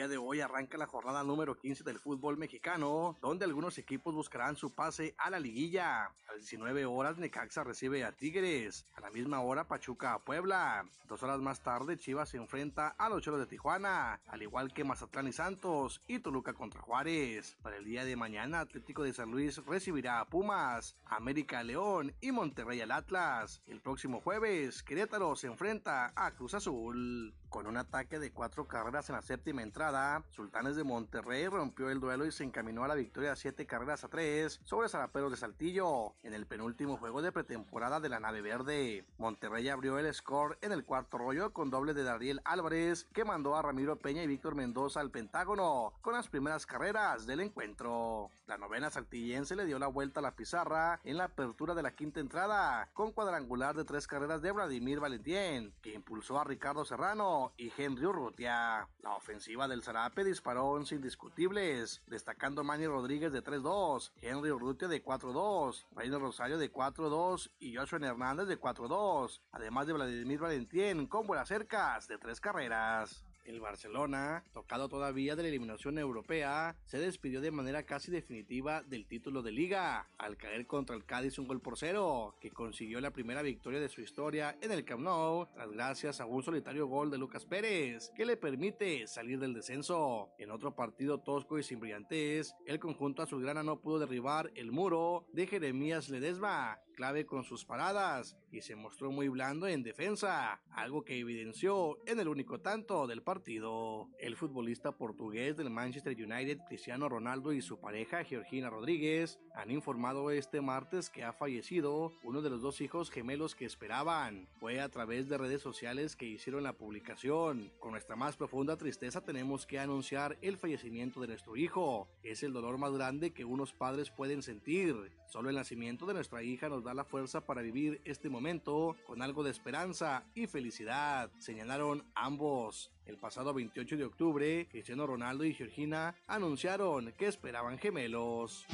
Día de hoy arranca la jornada número 15 del fútbol mexicano, donde algunos equipos buscarán su pase a la liguilla. A las 19 horas Necaxa recibe a Tigres, a la misma hora Pachuca a Puebla. Dos horas más tarde Chivas se enfrenta a los Cholos de Tijuana, al igual que Mazatlán y Santos y Toluca contra Juárez. Para el día de mañana Atlético de San Luis recibirá a Pumas, América León y Monterrey al Atlas. El próximo jueves Querétaro se enfrenta a Cruz Azul. Con un ataque de cuatro carreras en la séptima entrada, Sultanes de Monterrey rompió el duelo y se encaminó a la victoria siete carreras a tres sobre Zaraperos de Saltillo en el penúltimo juego de pretemporada de la nave verde. Monterrey abrió el score en el cuarto rollo con doble de Dariel Álvarez que mandó a Ramiro Peña y Víctor Mendoza al Pentágono con las primeras carreras del encuentro. La novena saltillense le dio la vuelta a la pizarra en la apertura de la quinta entrada con cuadrangular de tres carreras de Vladimir Valentín que impulsó a Ricardo Serrano y Henry Urrutia. La ofensiva del Zarape disparó 11 indiscutibles, destacando Manny Rodríguez de 3-2, Henry Urrutia de 4-2, Reino Rosario de 4-2 y Joshua Hernández de 4-2, además de Vladimir Valentín con buenas cercas de tres carreras. El Barcelona, tocado todavía de la eliminación europea, se despidió de manera casi definitiva del título de liga, al caer contra el Cádiz un gol por cero, que consiguió la primera victoria de su historia en el Camp Nou, tras gracias a un solitario gol de Lucas Pérez, que le permite salir del descenso. En otro partido tosco y sin brillantez, el conjunto azulgrana no pudo derribar el muro de Jeremías Ledesma, clave con sus paradas, y se mostró muy blando en defensa, algo que evidenció en el único tanto del partido. El futbolista portugués del Manchester United, Cristiano Ronaldo y su pareja Georgina Rodríguez han informado este martes que ha fallecido uno de los dos hijos gemelos que esperaban. Fue a través de redes sociales que hicieron la publicación. Con nuestra más profunda tristeza tenemos que anunciar el fallecimiento de nuestro hijo. Es el dolor más grande que unos padres pueden sentir. Solo el nacimiento de nuestra hija nos da la fuerza para vivir este momento con algo de esperanza y felicidad, señalaron ambos. El pasado 28 de octubre, Cristiano Ronaldo y Georgina anunciaron que esperaban gemelos.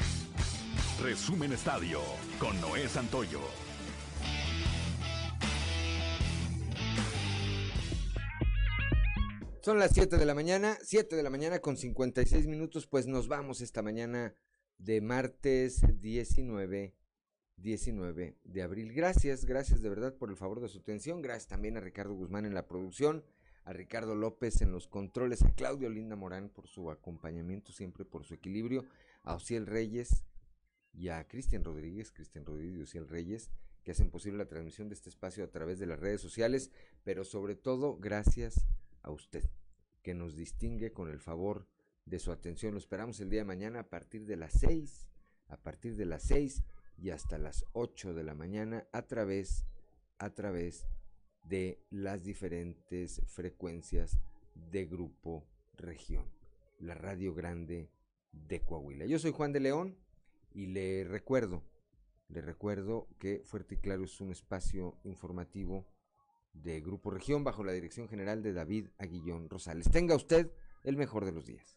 Resumen Estadio con Noé Santoyo. Son las 7 de la mañana, 7 de la mañana con 56 minutos, pues nos vamos esta mañana de martes 19, 19 de abril. Gracias, gracias de verdad por el favor de su atención. Gracias también a Ricardo Guzmán en la producción, a Ricardo López en los controles, a Claudio Linda Morán por su acompañamiento, siempre por su equilibrio, a Ociel Reyes y a Cristian Rodríguez, Cristian Rodríguez y Ociel Reyes, que hacen posible la transmisión de este espacio a través de las redes sociales, pero sobre todo gracias a usted, que nos distingue con el favor de su atención. Lo esperamos el día de mañana a partir de las 6, a partir de las 6 y hasta las 8 de la mañana a través, a través de las diferentes frecuencias de Grupo Región, la Radio Grande de Coahuila. Yo soy Juan de León y le recuerdo, le recuerdo que Fuerte y Claro es un espacio informativo de Grupo Región bajo la dirección general de David Aguillón Rosales. Tenga usted el mejor de los días.